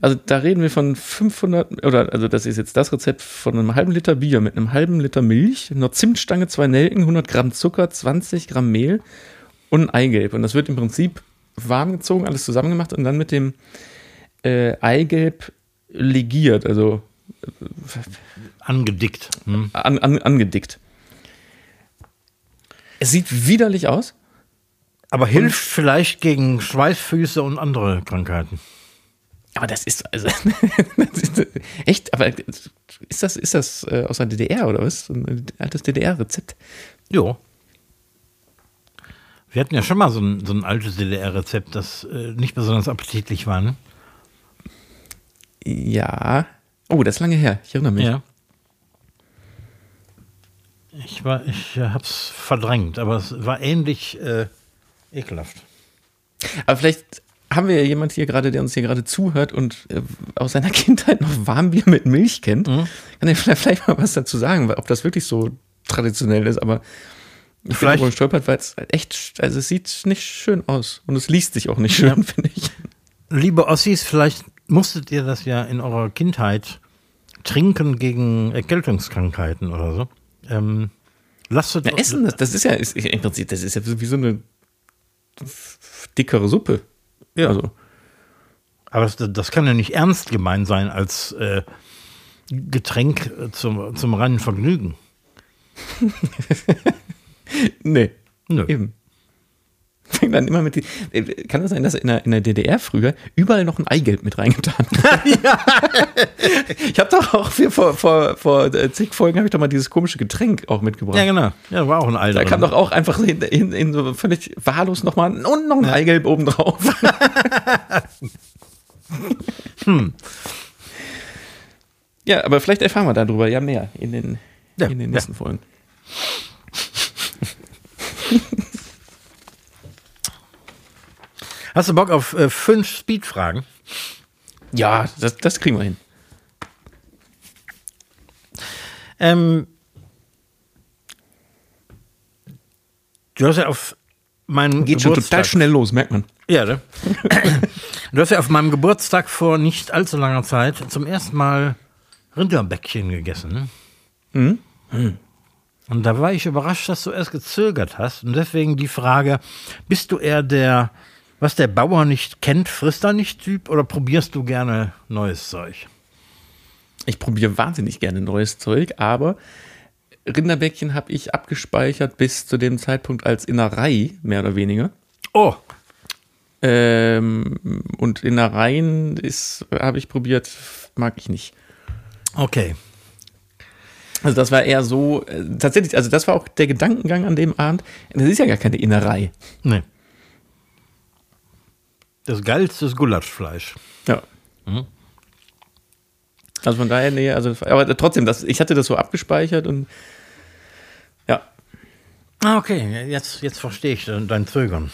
Also da reden wir von 500, oder also das ist jetzt das Rezept von einem halben Liter Bier mit einem halben Liter Milch, einer Zimtstange, zwei Nelken, 100 Gramm Zucker, 20 Gramm Mehl und ein Eigelb. Und das wird im Prinzip warm gezogen, alles zusammen gemacht und dann mit dem äh, Eigelb legiert, also Angedickt. Hm. an, an, angedickt. Es sieht widerlich aus. Aber hilft vielleicht gegen Schweißfüße und andere Krankheiten. Aber das ist also das ist, echt. Aber ist das ist das äh, aus der DDR oder was? Ein altes DDR-Rezept? Jo. Wir hatten ja schon mal so ein, so ein altes DDR-Rezept, das äh, nicht besonders appetitlich war, ne? Ja. Oh, das ist lange her. Ich erinnere mich. Ja. Ich war, ich äh, hab's verdrängt, aber es war ähnlich äh, ekelhaft. Aber vielleicht haben wir ja jemand hier gerade, der uns hier gerade zuhört und äh, aus seiner Kindheit noch Warmbier mit Milch kennt. Kann er vielleicht, vielleicht mal was dazu sagen, ob das wirklich so traditionell ist. Aber ich bin Vielleicht- darüber gestolpert, weil es echt, also es sieht nicht schön aus und es liest sich auch nicht schön, finde ich. Liebe Ossis, vielleicht musstet ihr das ja in eurer Kindheit trinken gegen Erkältungskrankheiten oder so. Ähm, lasst Ja, Essen, das, das ist ja ist, im Prinzip, das ist ja wie so eine dickere Suppe. Ja. Also, Aber das, das kann ja nicht ernst gemeint sein als äh, Getränk zum, zum reinen Vergnügen. nee. Nö. Eben. Fängt dann immer mit die, äh, kann das sein, dass in der, in der DDR früher überall noch ein Eigelb mit reingetan Ich habe doch auch für, vor, vor, vor äh, zig Folgen habe ich doch mal dieses komische Getränk auch mitgebracht. Ja, genau. Ja, war auch ein Alter. Da kam doch auch einfach in, in, in so völlig wahllos nochmal und noch ein Eigelb obendrauf. hm. Ja, aber vielleicht erfahren wir darüber ja mehr in den, Ja, in den ja. nächsten Folgen. Hast du Bock auf äh, fünf Speed-Fragen? Ja, das, das kriegen wir hin. Ähm, Du hast ja auf meinem Geht schon Geburtstag, total schnell los, merkt man. Ja, ne? Du hast ja auf meinem Geburtstag vor nicht allzu langer Zeit zum ersten Mal Rinderbäckchen gegessen. Ne? Mhm. Und da war ich überrascht, dass du erst gezögert hast. Und deswegen die Frage, bist du eher der, was der Bauer nicht kennt, frisst er nicht Typ oder probierst du gerne neues Zeug? Ich probiere wahnsinnig gerne neues Zeug, aber Rinderbäckchen habe ich abgespeichert bis zu dem Zeitpunkt als Innerei, mehr oder weniger. Oh, Ähm, und Innereien ist, habe ich probiert, mag ich nicht. okay. Also das war eher so, äh, tatsächlich, also das war auch der Gedankengang an dem Abend. Das ist ja gar keine Innerei. Nee. Das geilste ist Gulaschfleisch. Ja. Also von daher, nee, also, aber trotzdem, das, ich hatte das so abgespeichert und ja. Ah, okay, jetzt, jetzt verstehe ich dein dein Zögern.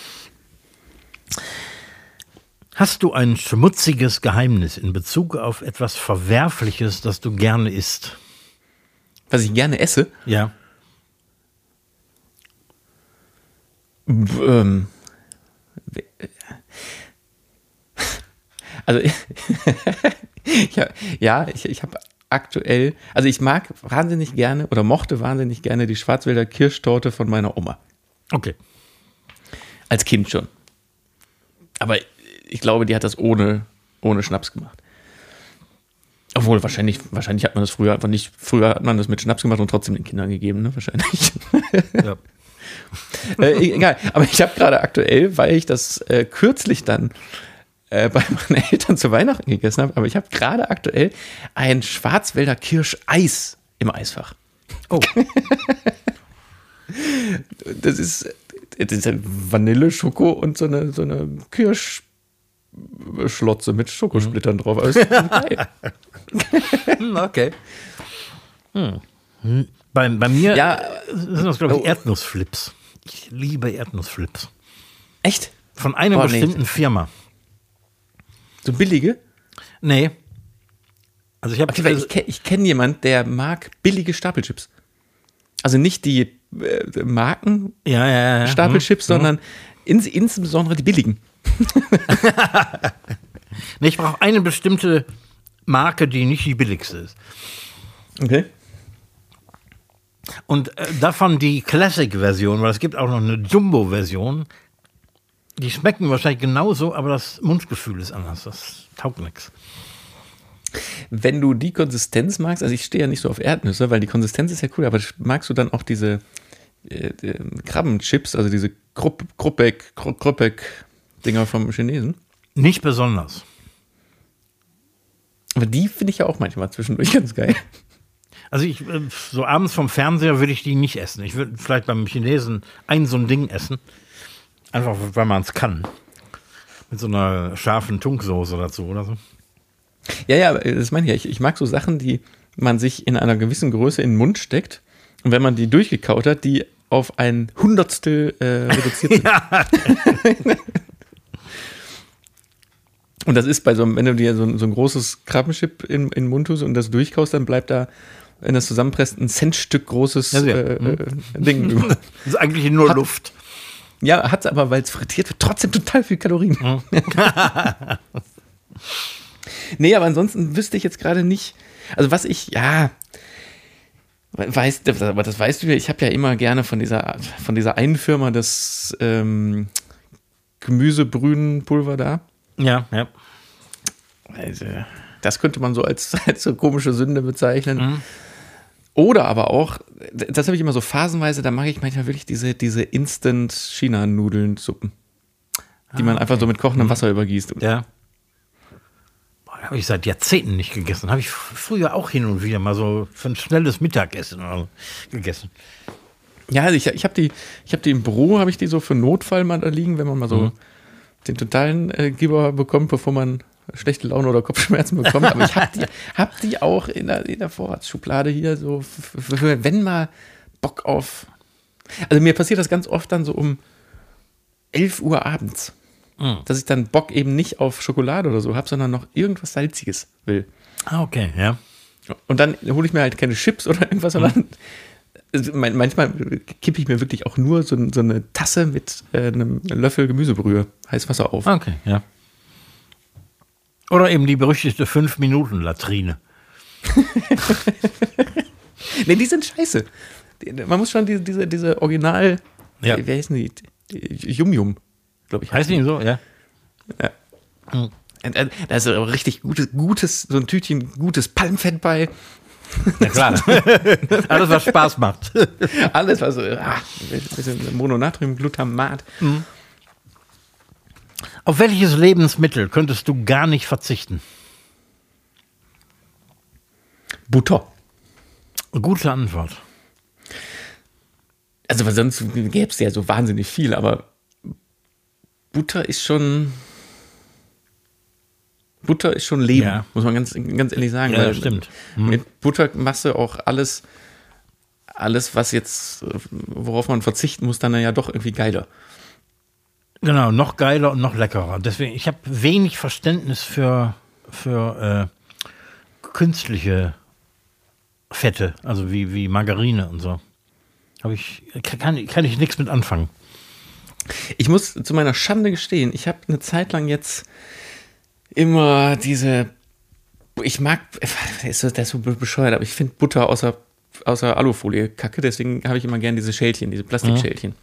Hast du ein schmutziges Geheimnis in Bezug auf etwas Verwerfliches, das du gerne isst? Was ich gerne esse, Ja. ähm, also ja, ja, ich, ich habe aktuell, also ich mag wahnsinnig gerne oder mochte wahnsinnig gerne die Schwarzwälder Kirschtorte von meiner Oma. Okay. Als Kind schon. Aber ich glaube, die hat das ohne, ohne Schnaps gemacht. Obwohl, wahrscheinlich, wahrscheinlich hat man das früher einfach nicht, früher hat man das mit Schnaps gemacht und trotzdem den Kindern gegeben, ne? Wahrscheinlich. Ja. äh, egal. Aber ich habe gerade aktuell, weil ich das äh, kürzlich dann äh, bei meinen Eltern zu Weihnachten gegessen habe, aber ich habe gerade aktuell ein Schwarzwälder Kirscheis im Eisfach. Oh, Das ist, das ist Vanille, Schoko und so eine, so eine Kirschschlotze mit Schokosplittern drauf. Hm, okay. Hm. Bei, bei mir Ja. sind das, glaube ich, Oh. Erdnussflips. Ich liebe Erdnussflips. Echt? Von einer Boah, nee. bestimmten Firma. So billige? Nee. Also ich habe Okay, weil ich, ke- ich kenne jemanden, der mag billige Stapelchips. Also nicht die äh, Marken ja, ja, ja. Stapelchips, Hm, sondern ins, insbesondere die billigen. Nee, ich brauche eine bestimmte Marke, die nicht die billigste ist. Okay. Und äh, davon die Classic-Version, weil es gibt auch noch eine Jumbo-Version. Die schmecken wahrscheinlich genauso, aber das Mundgefühl ist anders. Das taugt nichts. Wenn du die Konsistenz magst, also ich stehe ja nicht so auf Erdnüsse, weil die Konsistenz ist ja cool, aber magst du dann auch diese äh, äh, Krabbenchips, also diese Krupp, Kruppeck, Kru- Kruppeck-Dinger vom Chinesen? Nicht besonders. Aber die finde ich ja auch manchmal zwischendurch ganz geil. Also ich, äh, so abends vom Fernseher würde ich die nicht essen. Ich würde vielleicht beim Chinesen ein so ein Ding essen. Einfach, weil man es kann. Mit so einer scharfen Tunksoße dazu oder so. Ja, ja, das meine ich ja. Ich, mag so Sachen, die man sich in einer gewissen Größe in den Mund steckt und wenn man die durchgekaut hat, die auf ein Hundertstel äh, reduziert sind. Und das ist bei so einem, wenn du dir so, ein- so ein großes Krabbenchip in, in den Mund tust und das durchkaust, dann bleibt da, wenn das zusammenpresst, ein Centstück großes Ja, äh, äh, Ding über. Das ist eigentlich nur Hat- Luft. Ja, hat aber, weil es frittiert wird, trotzdem total viel Kalorien. nee, aber ansonsten wüsste ich jetzt gerade nicht. Also was ich, ja, weißt, aber das weißt du ja, ich habe ja immer gerne von dieser, von dieser einen Firma das ähm, Gemüsebrünenpulver da. Ja, ja. Also, das könnte man so als, als so komische Sünde bezeichnen. Oder aber auch, das habe ich immer so phasenweise, da mache ich manchmal wirklich diese, diese Instant-China-Nudeln-Suppen. Die man einfach so mit kochendem Wasser übergießt. Ja. Habe ich seit Jahrzehnten nicht gegessen. Habe ich früher auch hin und wieder mal so für ein schnelles Mittagessen so gegessen. Ja, also ich, ich habe die, ich habe die im Büro, habe ich die so für Notfall mal da liegen, wenn man mal so den totalen äh, Gibber bekommt, bevor man schlechte Laune oder Kopfschmerzen bekommt. Aber ich habe die, hab die auch in der, in der Vorratsschublade hier so, für, wenn mal Bock auf. Also mir passiert das ganz oft dann so um 11 Uhr abends, dass ich dann Bock eben nicht auf Schokolade oder so habe, sondern noch irgendwas Salziges will. Ah, okay, ja. Und dann hole ich mir halt keine Chips oder irgendwas, sondern also man- manchmal kippe ich mir wirklich auch nur so, so eine Tasse mit äh, einem Löffel Gemüsebrühe, heiß Wasser auf. Okay, ja. Oder eben die berüchtigte 5-Minuten-Latrine. Nee, die sind scheiße. Man muss schon diese, diese, diese Original, Ja. wie heißen die? Yum Yum, glaube ich. Heißt die so, ja? Und, äh, Da ist aber richtig gutes, gutes, so ein Tütchen gutes Palmfett bei. Na klar. Alles, was Spaß macht. Alles, was so, ah, ein bisschen Mononatriumglutamat. Auf welches Lebensmittel könntest du gar nicht verzichten? Butter. Gute Antwort. Also, weil sonst gäbe es ja so wahnsinnig viel, aber Butter ist schon. Butter ist schon Leben, Ja. muss man ganz, ganz ehrlich sagen. Ja, das stimmt. Mhm. Mit Buttermasse auch alles, alles, was jetzt, worauf man verzichten muss, dann ja doch irgendwie geiler. Genau, noch geiler und noch leckerer. Deswegen, ich habe wenig Verständnis für, für äh, künstliche Fette, also wie, wie Margarine und so. Hab ich, kann, kann ich nichts mit anfangen. Ich muss zu meiner Schande gestehen, ich habe eine Zeit lang jetzt immer diese. Ich mag. Ist, das so bescheuert, aber ich finde Butter außer, außer Alufolie kacke, deswegen habe ich immer gern diese Schälchen, diese Plastikschälchen. Und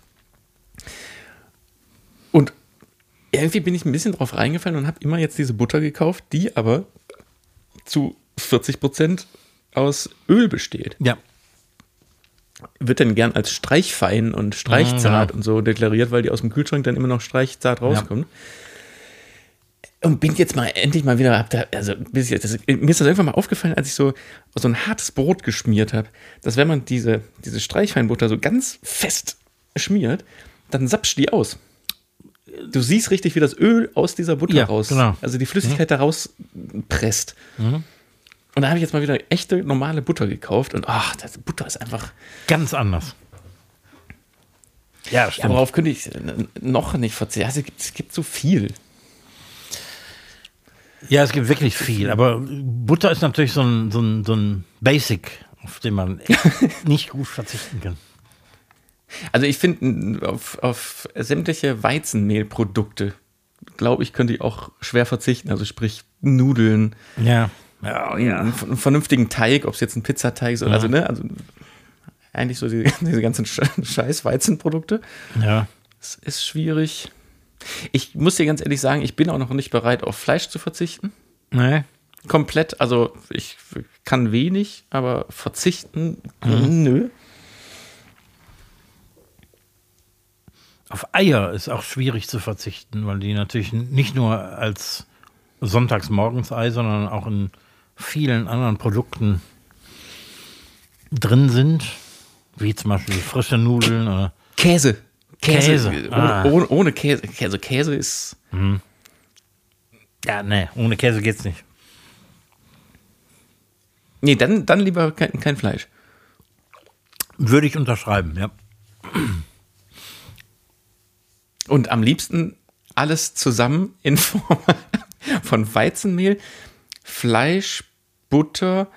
irgendwie bin ich ein bisschen drauf reingefallen und habe immer jetzt diese Butter gekauft, die aber zu 40 Prozent aus Öl besteht Ja. wird dann gern als streichfein und streichzart Mhm, und so deklariert, weil die aus dem Kühlschrank dann immer noch streichzart rauskommen. Und bin jetzt mal endlich mal wieder, hab da, also bis jetzt, das, mir ist das irgendwann mal aufgefallen, als ich so so ein hartes Brot geschmiert habe, dass wenn man diese, diese Streichfeinbutter so ganz fest schmiert, dann sapscht die aus. Du siehst richtig, wie das Öl aus dieser Butter Ja, raus, genau. also die Flüssigkeit da raus presst. Und da habe ich jetzt mal wieder echte normale Butter gekauft und ach, das Butter ist einfach Ganz anders. Ja, Ja, stimmt. worauf könnte ich noch nicht verzichten? Also, es, gibt, es gibt so viel. Ja, es gibt wirklich viel, aber Butter ist natürlich so ein, so ein, so ein Basic, auf den man nicht gut verzichten kann. Also ich finde, auf, auf sämtliche Weizenmehlprodukte, glaube ich, könnte ich auch schwer verzichten. Also sprich Nudeln, Ja. Ja, einen v- einen vernünftigen Teig, ob es jetzt ein Pizzateig ist oder also, ne, also eigentlich so die, diese ganzen Sch- scheiß Weizenprodukte. ja. Es ist schwierig. Ich muss dir ganz ehrlich sagen, ich bin auch noch nicht bereit, auf Fleisch zu verzichten. Nee. komplett, also ich kann wenig, aber verzichten, nö. Auf Eier ist auch schwierig zu verzichten, weil die natürlich nicht nur als Sonntagsmorgensei, sondern auch in vielen anderen Produkten drin sind, wie zum Beispiel frische Nudeln oder Käse. Käse. Käse. Ohne, Ah. ohne, ohne Käse. Also Käse ist. ja, nee, ohne Käse geht's nicht. Nee, dann, dann lieber kein, kein Fleisch. Würde ich unterschreiben, ja. Und am liebsten alles zusammen in Form von Weizenmehl, Fleisch, Butter,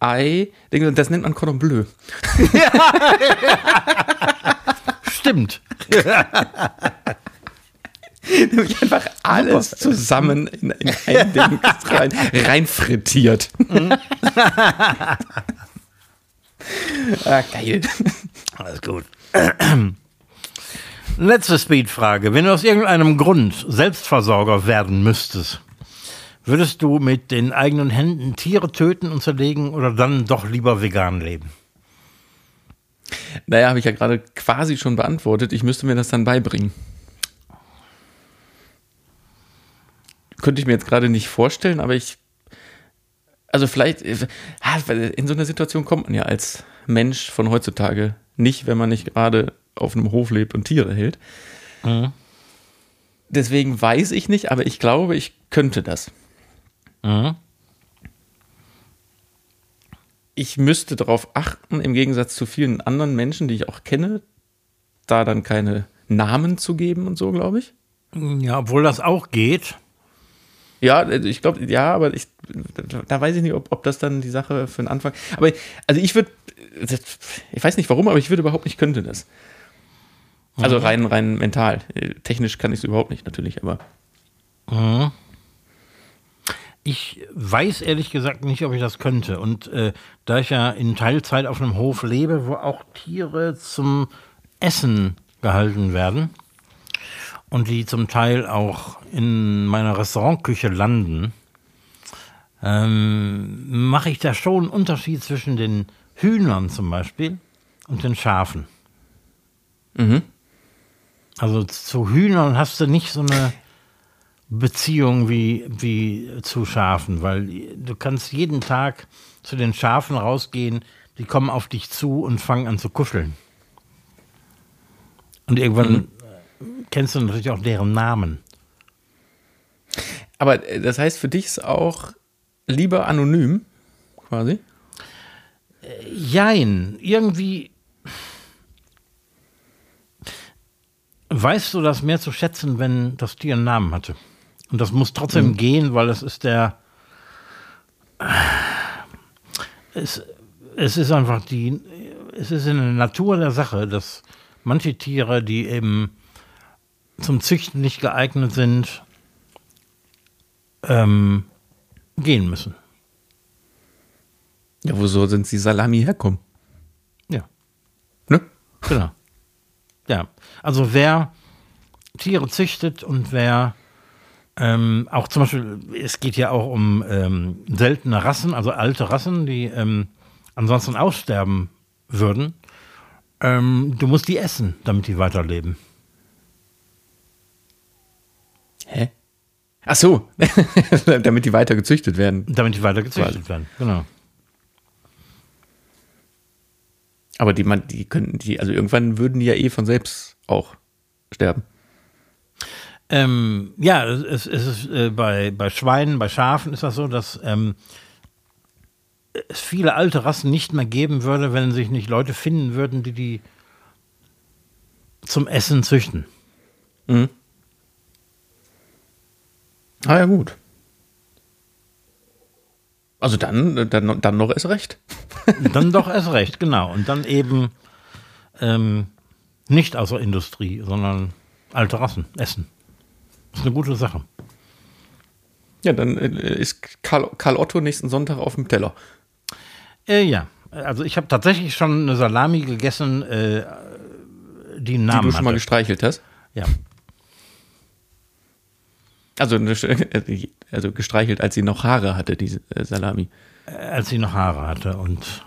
Ei. Das nennt man Cordon Bleu. Stimmt. Nämlich einfach alles zusammen in, in ein Ding rein, rein frittiert. ah, geil. Alles gut. Letzte Speedfrage. Wenn du aus irgendeinem Grund Selbstversorger werden müsstest, würdest du mit den eigenen Händen Tiere töten und zerlegen oder dann doch lieber vegan leben? Naja, habe ich ja gerade quasi schon beantwortet. Ich müsste mir das dann beibringen. Könnte ich mir jetzt gerade nicht vorstellen, aber ich. Also vielleicht, äh, in so eine Situation kommt man ja als Mensch von heutzutage nicht, wenn man nicht gerade auf einem Hof lebt und Tiere hält. Deswegen weiß ich nicht, aber ich glaube, ich könnte das. Ich müsste darauf achten, im Gegensatz zu vielen anderen Menschen, die ich auch kenne, da dann keine Namen zu geben und so, glaube ich. Ja, obwohl das auch geht. Ja, also ich glaube, ja, aber ich, da weiß ich nicht, ob, ob das dann die Sache für den Anfang. Aber also ich würde, ich weiß nicht warum, aber ich würde überhaupt nicht könnte das. Also rein, rein mental. Technisch kann ich es überhaupt nicht, natürlich, aber. Mhm. Ich weiß ehrlich gesagt nicht, ob ich das könnte. Und äh, da ich ja in Teilzeit auf einem Hof lebe, wo auch Tiere zum Essen gehalten werden und die zum Teil auch in meiner Restaurantküche landen, ähm, mache ich da schon einen Unterschied zwischen den Hühnern zum Beispiel und den Schafen. Mhm. Also zu Hühnern hast du nicht so eine Beziehung wie, wie zu Schafen, weil du kannst jeden Tag zu den Schafen rausgehen, die kommen auf dich zu und fangen an zu kuscheln. Und irgendwann mhm. kennst du natürlich auch deren Namen. Aber äh, das heißt, für dich ist auch lieber anonym, quasi? Jein, irgendwie weißt du das mehr zu schätzen, wenn das Tier einen Namen hatte. Und das muss trotzdem mhm. gehen, weil es ist der. Es, es ist einfach die. Es ist in der Natur der Sache, dass manche Tiere, die eben zum Züchten nicht geeignet sind, ähm, gehen müssen. Ja, wo so sind die Salami herkommen? Ja. Ne? Genau. Ja. Also wer Tiere züchtet und wer ähm, auch zum Beispiel, es geht ja auch um ähm, seltene Rassen, also alte Rassen, die ähm, ansonsten aussterben würden. Ähm, du musst die essen, damit die weiterleben. Hä? Ach so, damit die weiter gezüchtet werden. Damit die weiter gezüchtet Quasi. werden, genau. Aber die, man, die könnten die, also irgendwann würden die ja eh von selbst auch sterben. Ähm, ja, es, es ist äh, bei, bei Schweinen, bei Schafen ist das so, dass ähm, es viele alte Rassen nicht mehr geben würde, wenn sich nicht Leute finden würden, die die zum Essen züchten. Mhm. Ah ja, gut. Also dann, dann, dann noch erst recht. dann doch erst recht, genau. Und dann eben ähm, nicht aus der Industrie, sondern alte Rassen essen. Das ist eine gute Sache. Ja, dann äh, ist Karl, Karl, Otto nächsten Sonntag auf dem Teller. Äh, ja, also ich habe tatsächlich schon eine Salami gegessen, äh, die einen Namen Die du schon hatte. mal gestreichelt hast? Ja. Also, also gestreichelt, als sie noch Haare hatte, diese äh, Salami. Äh, als sie noch Haare hatte und.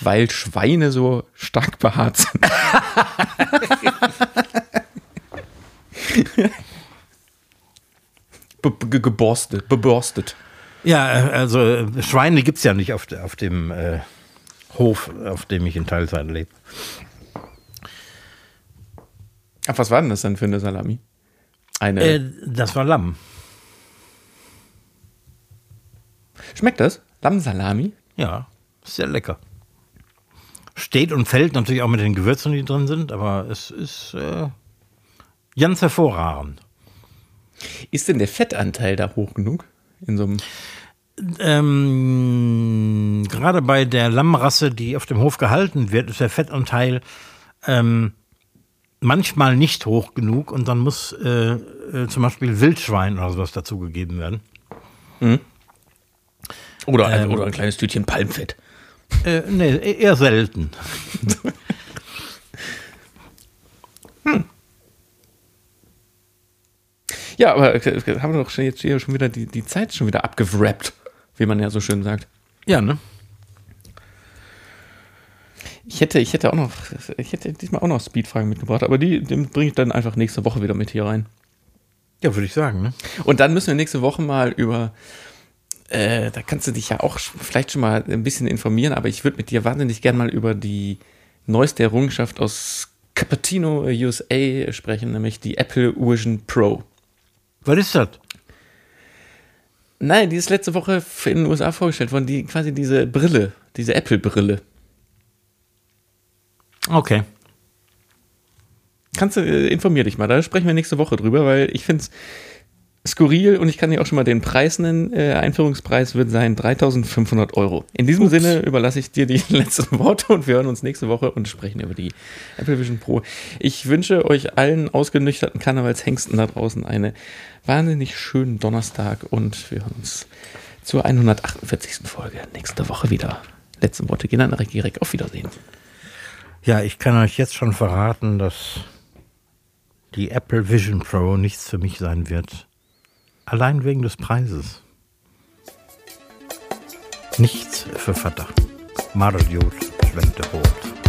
Weil Schweine so stark behaart sind. Be geborstet, beborstet. Ja, also Schweine gibt es ja nicht auf, auf dem äh, Hof, auf dem ich in Teilzeit lebe. Ach, was war denn das denn für eine Salami? Eine. Äh, das war Lamm. Schmeckt das? Lammsalami? Ja, sehr lecker. Steht und fällt natürlich auch mit den Gewürzen, die drin sind, aber es ist äh, ganz hervorragend. Ist denn der Fettanteil da hoch genug in so einem? Ähm, gerade bei der Lammrasse, die auf dem Hof gehalten wird, ist der Fettanteil ähm, manchmal nicht hoch genug und dann muss äh, äh, zum Beispiel Wildschwein oder sowas dazugegeben werden. Mhm. Oder, ein, ähm, oder ein kleines Tütchen Palmfett. Äh, nee, eher selten. hm. Ja, aber äh, haben wir doch jetzt hier schon wieder die, die Zeit schon wieder abgewrappt, wie man ja so schön sagt. Ja, ne? Ich hätte, ich hätte auch noch, ich hätte diesmal auch noch Speedfragen mitgebracht, aber die, die bringe ich dann einfach nächste Woche wieder mit hier rein. Ja, würde ich sagen, ne? Und dann müssen wir nächste Woche mal über, äh, da kannst du dich ja auch vielleicht schon mal ein bisschen informieren, aber ich würde mit dir wahnsinnig gern mal über die neueste Errungenschaft aus Cupertino, USA sprechen, nämlich die Apple Vision Pro. Was ist das? Nein, die ist letzte Woche in den USA vorgestellt worden, die quasi diese Brille, diese Apple-Brille. Okay. Kannst du, äh, informier dich mal, da sprechen wir nächste Woche drüber, weil ich finde es skurril und ich kann dir auch schon mal den Preis nennen. Äh, Einführungspreis wird sein 3500 Euro. In diesem Sinne überlasse ich dir die letzten Worte und wir hören uns nächste Woche und sprechen über die Apple Vision Pro. Ich wünsche euch allen ausgenüchterten Karnevalshengsten da draußen eine wahnsinnig schönen Donnerstag und wir hören uns zur 148. Folge nächste Woche wieder. Letzte Worte gehen an Reck. Auf Wiedersehen. Ja, ich kann euch jetzt schon verraten, dass die Apple Vision Pro nichts für mich sein wird. Allein wegen des Preises. Nichts für Verdacht. Mariot schwenkte rot.